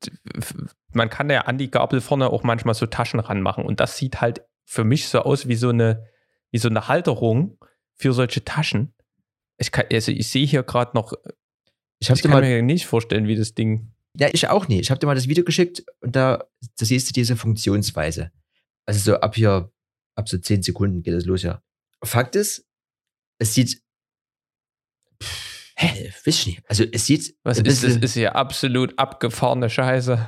man kann ja an die Gabel vorne auch manchmal so Taschen ranmachen und das sieht halt für mich so aus wie so eine, wie so eine Halterung für solche Taschen. Ich kann, also ich sehe hier gerade noch, Ich ich kann mal, mir nicht vorstellen, wie das Ding, ja, ich auch nie. Ich habe dir mal das Video geschickt und da, da siehst du diese Funktionsweise. Also so ab hier, ab so 10 Sekunden geht es los, ja. Fakt ist, es sieht, hä, weiß ich nicht. Also es sieht, was ist das? bisschen- Ist ja absolut abgefahrene Scheiße.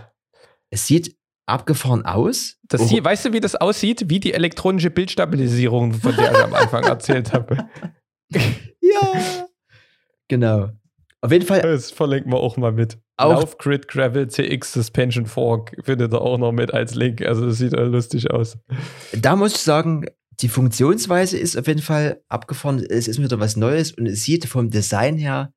es sieht abgefahren aus. Das Oh, hier, weißt du, wie das aussieht? Wie die elektronische Bildstabilisierung, von der ich am Anfang erzählt habe. Ja. Genau. Auf jeden Fall Das verlinken wir auch mal mit. Auch- Laufgrid Gravel CX Suspension Fork findet ihr auch noch mit als Link. Also das sieht lustig aus. da muss ich sagen, die Funktionsweise ist auf jeden Fall abgefahren. Es ist wieder was Neues und es sieht vom Design her,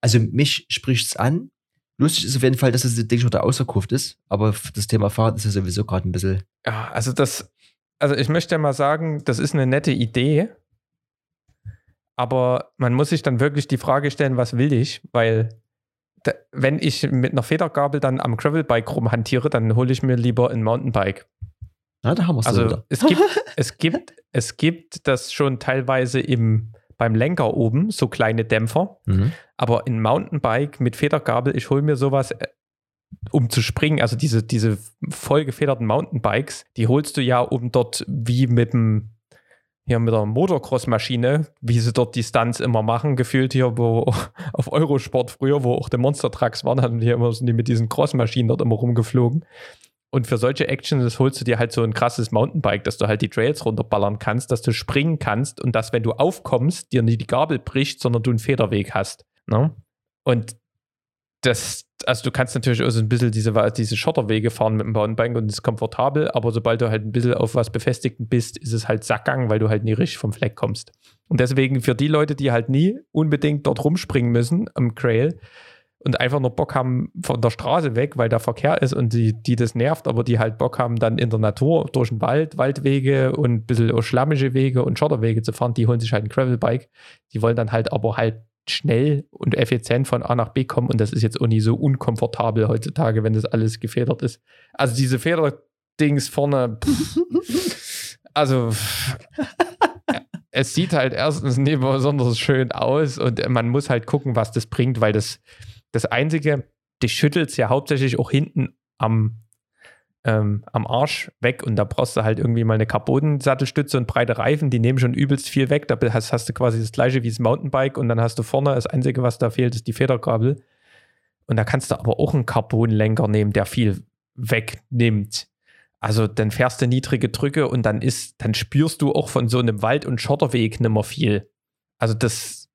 also mich spricht es an. Lustig ist auf jeden Fall, dass das Ding schon da ausverkauft ist, aber das Thema Fahrrad ist ja sowieso gerade ein bisschen. Ja, also das, also ich möchte mal sagen, das ist eine nette Idee. Aber man muss sich dann wirklich die Frage stellen, was will ich? Weil wenn ich mit einer Federgabel dann am Gravelbike rumhantiere, dann hole ich mir lieber ein Mountainbike. Na, da haben wir es Also wieder. es gibt, es gibt, es gibt das schon teilweise im, beim Lenker oben, so kleine Dämpfer. Mhm. Aber ein Mountainbike mit Federgabel, ich hole mir sowas, äh, um zu springen. Also diese, diese voll gefederten Mountainbikes, die holst du ja, um dort wie mit dem hier mit der Motocross-Maschine, wie sie dort die Stunts immer machen, gefühlt hier, wo auf Eurosport früher, wo auch die Monster Trucks waren, hatten die immer sind die mit diesen Cross-Maschinen dort immer rumgeflogen. Und für solche Actions holst du dir halt so ein krasses Mountainbike, dass du halt die Trails runterballern kannst, dass du springen kannst und dass, wenn du aufkommst, dir nicht die Gabel bricht, sondern du einen Federweg hast. Ne? Und das, also du kannst natürlich auch so ein bisschen diese, diese Schotterwege fahren mit dem Mountainbike und es ist komfortabel, aber sobald du halt ein bisschen auf was Befestigten bist, ist es halt Sackgang, weil du halt nie richtig vom Fleck kommst. Und deswegen für die Leute, die halt nie unbedingt dort rumspringen müssen am Trail und einfach nur Bock haben von der Straße weg, weil da Verkehr ist und die, die das nervt, aber die halt Bock haben, dann in der Natur durch den Wald, Waldwege und ein bisschen schlammige Wege und Schotterwege zu fahren, die holen sich halt ein Gravelbike. Die wollen dann halt aber halt schnell und effizient von A nach B kommen und das ist jetzt auch nie so unkomfortabel heutzutage, wenn das alles gefedert ist. Also diese Federdings vorne, also es sieht halt erstens nicht besonders schön aus und man muss halt gucken, was das bringt, weil das das Einzige, dich schüttelt es ja hauptsächlich auch hinten am, ähm, am Arsch weg und da brauchst du halt irgendwie mal eine Carbon-Sattelstütze und breite Reifen, die nehmen schon übelst viel weg. Da hast, hast du quasi das gleiche wie das Mountainbike und dann hast du vorne, das Einzige, was da fehlt, ist die Federgabel. Und da kannst du aber auch einen Carbonlenker nehmen, der viel wegnimmt. Also dann fährst du niedrige Drücke und dann ist, dann spürst du auch von so einem Wald- und Schotterweg nicht mehr viel. Also das,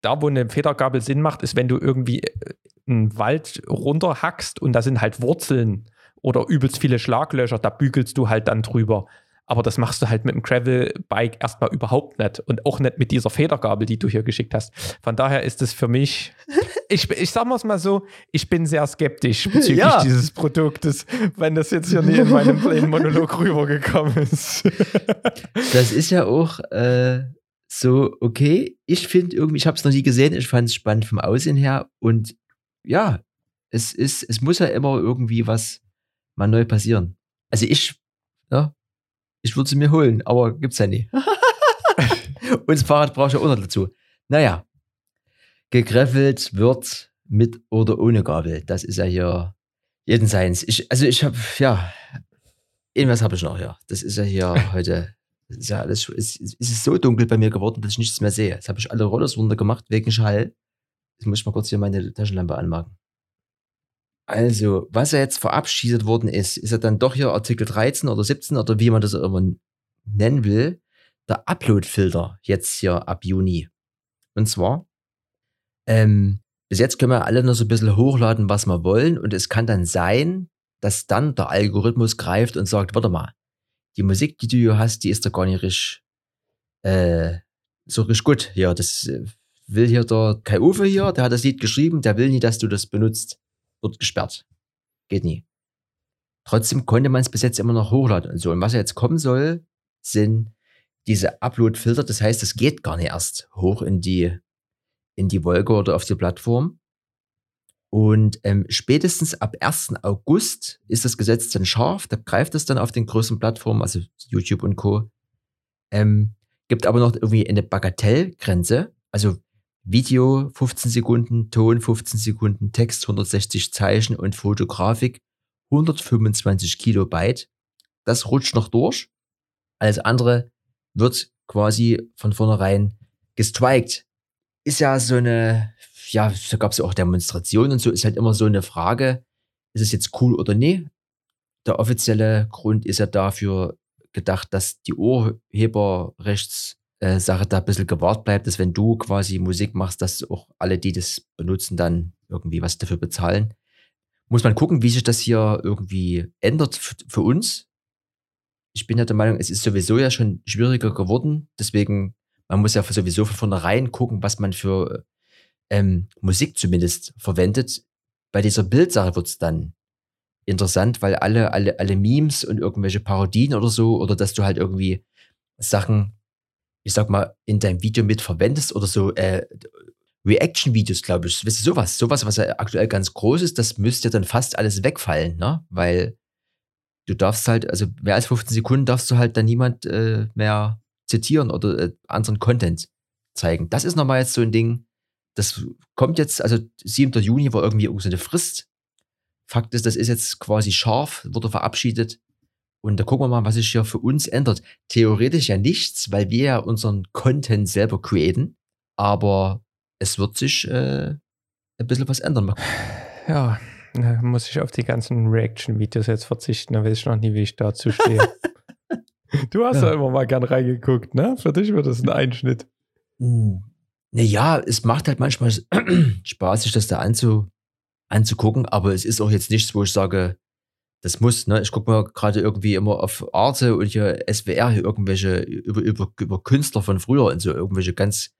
da wo eine Federgabel Sinn macht, ist, wenn du irgendwie äh, einen Wald runterhackst und da sind halt Wurzeln oder übelst viele Schlaglöcher, da bügelst du halt dann drüber. Aber das machst du halt mit dem Gravel-Bike erstmal überhaupt nicht. Und auch nicht mit dieser Federgabel, die du hier geschickt hast. Von daher ist es für mich, ich, ich sag mal's mal so, ich bin sehr skeptisch bezüglich Ja. dieses Produktes, wenn das jetzt hier nie in meinem kleinen Monolog rübergekommen ist. Das ist ja auch äh, so, okay. Ich finde irgendwie, ich habe es noch nie gesehen, ich fand es spannend vom Aussehen her und ja, es ist, es muss ja immer irgendwie was mal neu passieren. Also ich, ja, ich würde sie mir holen, aber gibt's ja nie. und das Fahrrad brauche ich ja auch noch dazu. Naja, gegreffelt wird mit oder ohne Gabel. Das ist ja hier jeden seins. Ich, also ich habe, ja, irgendwas habe ich noch, ja. Das ist ja hier heute ist ja alles, schon- es, es ist so dunkel bei mir geworden, dass ich nichts mehr sehe. Jetzt habe ich alle Rollos runter gemacht wegen Schall. Jetzt muss ich mal kurz hier meine Taschenlampe anmachen. Also, was ja jetzt verabschiedet worden ist, ist ja dann doch hier Artikel 13 oder 17 oder wie man das immer nennen will, der Upload-Filter jetzt hier ab Juni. Und zwar, ähm, bis jetzt können wir alle nur so ein bisschen hochladen, was wir wollen. Und es kann dann sein, dass dann der Algorithmus greift und sagt, warte mal, die Musik, die du hier hast, die ist doch gar nicht richtig, äh, so richtig gut. Ja, das äh, will hier der Kai Uwe hier, der hat das Lied geschrieben, der will nie, dass du das benutzt. Wird gesperrt. Geht nie. Trotzdem konnte man es bis jetzt immer noch hochladen und so. Und was jetzt kommen soll, sind diese Upload-Filter. Das heißt, es geht gar nicht erst hoch in die, in die Wolke oder auf die Plattform. Und ähm, spätestens ab 1. August ist das Gesetz dann scharf. Da greift es dann auf den größeren Plattformen, also YouTube und Co. Ähm, gibt aber noch irgendwie eine Bagatellgrenze. Also Video 15 Sekunden, Ton 15 Sekunden, Text 160 Zeichen und Fotografik 125 Kilobyte. Das rutscht noch durch. Alles andere wird quasi von vornherein gestrikt. Ist ja so eine, ja, da gab es ja auch Demonstrationen und so, ist halt immer so eine Frage, ist es jetzt cool oder nee? Der offizielle Grund ist ja dafür gedacht, dass die Urheberrechtssache da ein bisschen gewahrt bleibt, dass wenn du quasi Musik machst, dass auch alle, die das benutzen, dann irgendwie was dafür bezahlen. Muss man gucken, wie sich das hier irgendwie ändert für uns. Ich bin ja der Meinung, es ist sowieso ja schon schwieriger geworden. Deswegen, man muss ja sowieso von vornherein gucken, was man für ähm, Musik zumindest verwendet. Bei dieser Bildsache wird es dann interessant, weil alle, alle, alle Memes und irgendwelche Parodien oder so, oder dass du halt irgendwie Sachen, ich sag mal, in deinem Video mit verwendest oder so, äh, Reaction-Videos, glaube ich. Wisst ihr, sowas, sowas, was ja aktuell ganz groß ist, das müsste dann fast alles wegfallen, ne? Weil du darfst halt, also mehr als 15 Sekunden darfst du halt dann niemand äh, mehr zitieren oder äh, anderen Content zeigen. Das ist nochmal jetzt so ein Ding, das kommt jetzt, also 7. Juni war irgendwie irgend so eine Frist. Fakt ist, das ist jetzt quasi scharf, wurde verabschiedet. Und da gucken wir mal, was sich hier für uns ändert. Theoretisch ja nichts, weil wir ja unseren Content selber createn. Aber es wird sich äh, ein bisschen was ändern. Ja, da muss ich auf die ganzen Reaction-Videos jetzt verzichten. Da weiß ich noch nie, wie ich dazu stehe. du hast ja. Ja. immer mal gern reingeguckt, ne? Für dich wird das ein Einschnitt. Hm. Naja, es macht halt manchmal Spaß, sich das da anzu, anzugucken, aber es ist auch jetzt nichts, wo ich sage, das muss, ne? Ich gucke mal gerade irgendwie immer auf Arte und hier SWR hier irgendwelche über, über, über Künstler von früher und so irgendwelche ganz,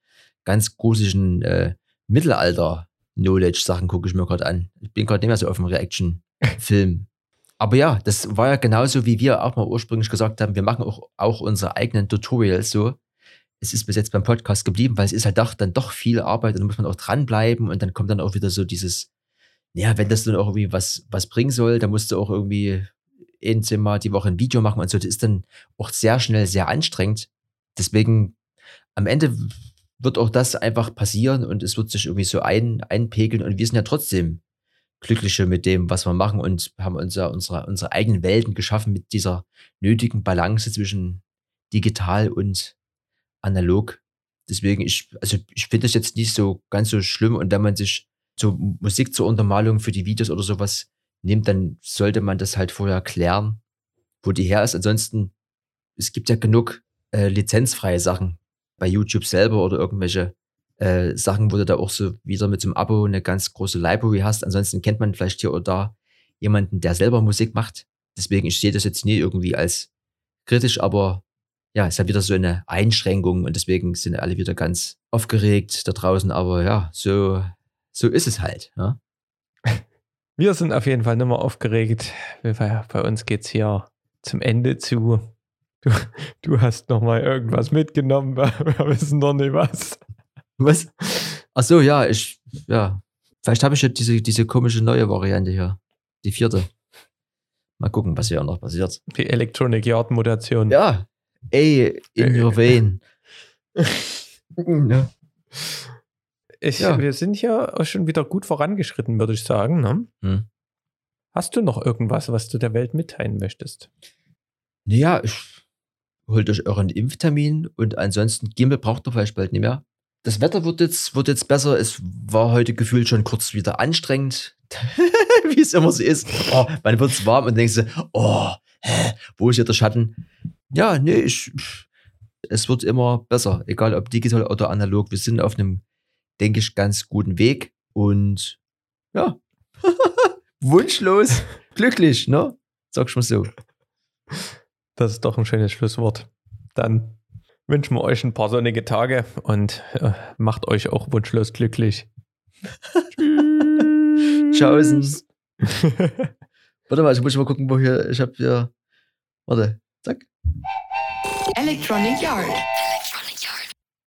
ganz gruseligen äh, Mittelalter-Knowledge-Sachen gucke ich mir gerade an. Ich bin gerade nicht mehr so auf dem Reaction-Film. Aber ja, das war ja genauso, wie wir auch mal ursprünglich gesagt haben, wir machen auch, auch unsere eigenen Tutorials so. Es ist bis jetzt beim Podcast geblieben, weil es ist halt doch, dann doch viel Arbeit und da muss man auch dranbleiben und dann kommt dann auch wieder so dieses, ja, wenn das dann auch irgendwie was, was bringen soll, dann musst du auch irgendwie ein Zimmer die Woche ein Video machen und so. Das ist dann auch sehr schnell sehr anstrengend. Deswegen am Ende wird auch das einfach passieren und es wird sich irgendwie so ein, einpegeln und wir sind ja trotzdem glückliche mit dem, was wir machen und haben unser, unsere, unsere eigenen Welten geschaffen mit dieser nötigen Balance zwischen digital und analog. Deswegen, ich, also ich finde das jetzt nicht so ganz so schlimm und wenn man sich so Musik zur Untermalung für die Videos oder sowas nimmt, dann sollte man das halt vorher klären, wo die her ist. Ansonsten, es gibt ja genug äh, lizenzfreie Sachen bei YouTube selber oder irgendwelche äh, Sachen, wo du da auch so wieder mit so einem Abo eine ganz große Library hast. Ansonsten kennt man vielleicht hier oder da jemanden, der selber Musik macht. Deswegen, ich sehe das jetzt nie irgendwie als kritisch, aber ja, es ist halt wieder so eine Einschränkung und deswegen sind alle wieder ganz aufgeregt da draußen. Aber ja, so, so ist es halt. Ja? Wir sind auf jeden Fall nicht mehr aufgeregt. Bei uns geht es hier zum Ende zu. Du, du hast noch mal irgendwas mitgenommen, wir wissen noch nicht was. Was? Ach so, ja, ich, ja. Vielleicht habe ich ja diese, diese komische neue Variante hier. Die vierte. Mal gucken, was hier noch passiert. Die Electronic Yard Mutation. Ja. Ey, in your vein. ja. Ich, Ja. Wir sind hier auch schon wieder gut vorangeschritten, würde ich sagen. Ne? Hm. Hast du noch irgendwas, was du der Welt mitteilen möchtest? Naja, ich holt euch euren Impftermin und ansonsten Gimbal braucht ihr vielleicht bald nicht mehr. Das Wetter wird jetzt, wird jetzt besser. Es war heute gefühlt schon kurz wieder anstrengend, wie es immer so ist. Oh, man wird es warm und denkst so, oh, hä, wo ist hier der Schatten? Ja, nee, ich, es wird immer besser, egal ob digital oder analog. Wir sind auf einem, denke ich, ganz guten Weg und ja, wunschlos glücklich, ne? Sag ich mal so. Das ist doch ein schönes Schlusswort. Dann wünschen wir euch ein paar sonnige Tage und äh, macht euch auch wunschlos glücklich. Tschaußen. Warte mal, ich muss mal gucken, wo hier, ich habe hier, warte, zack. Electronic Yard.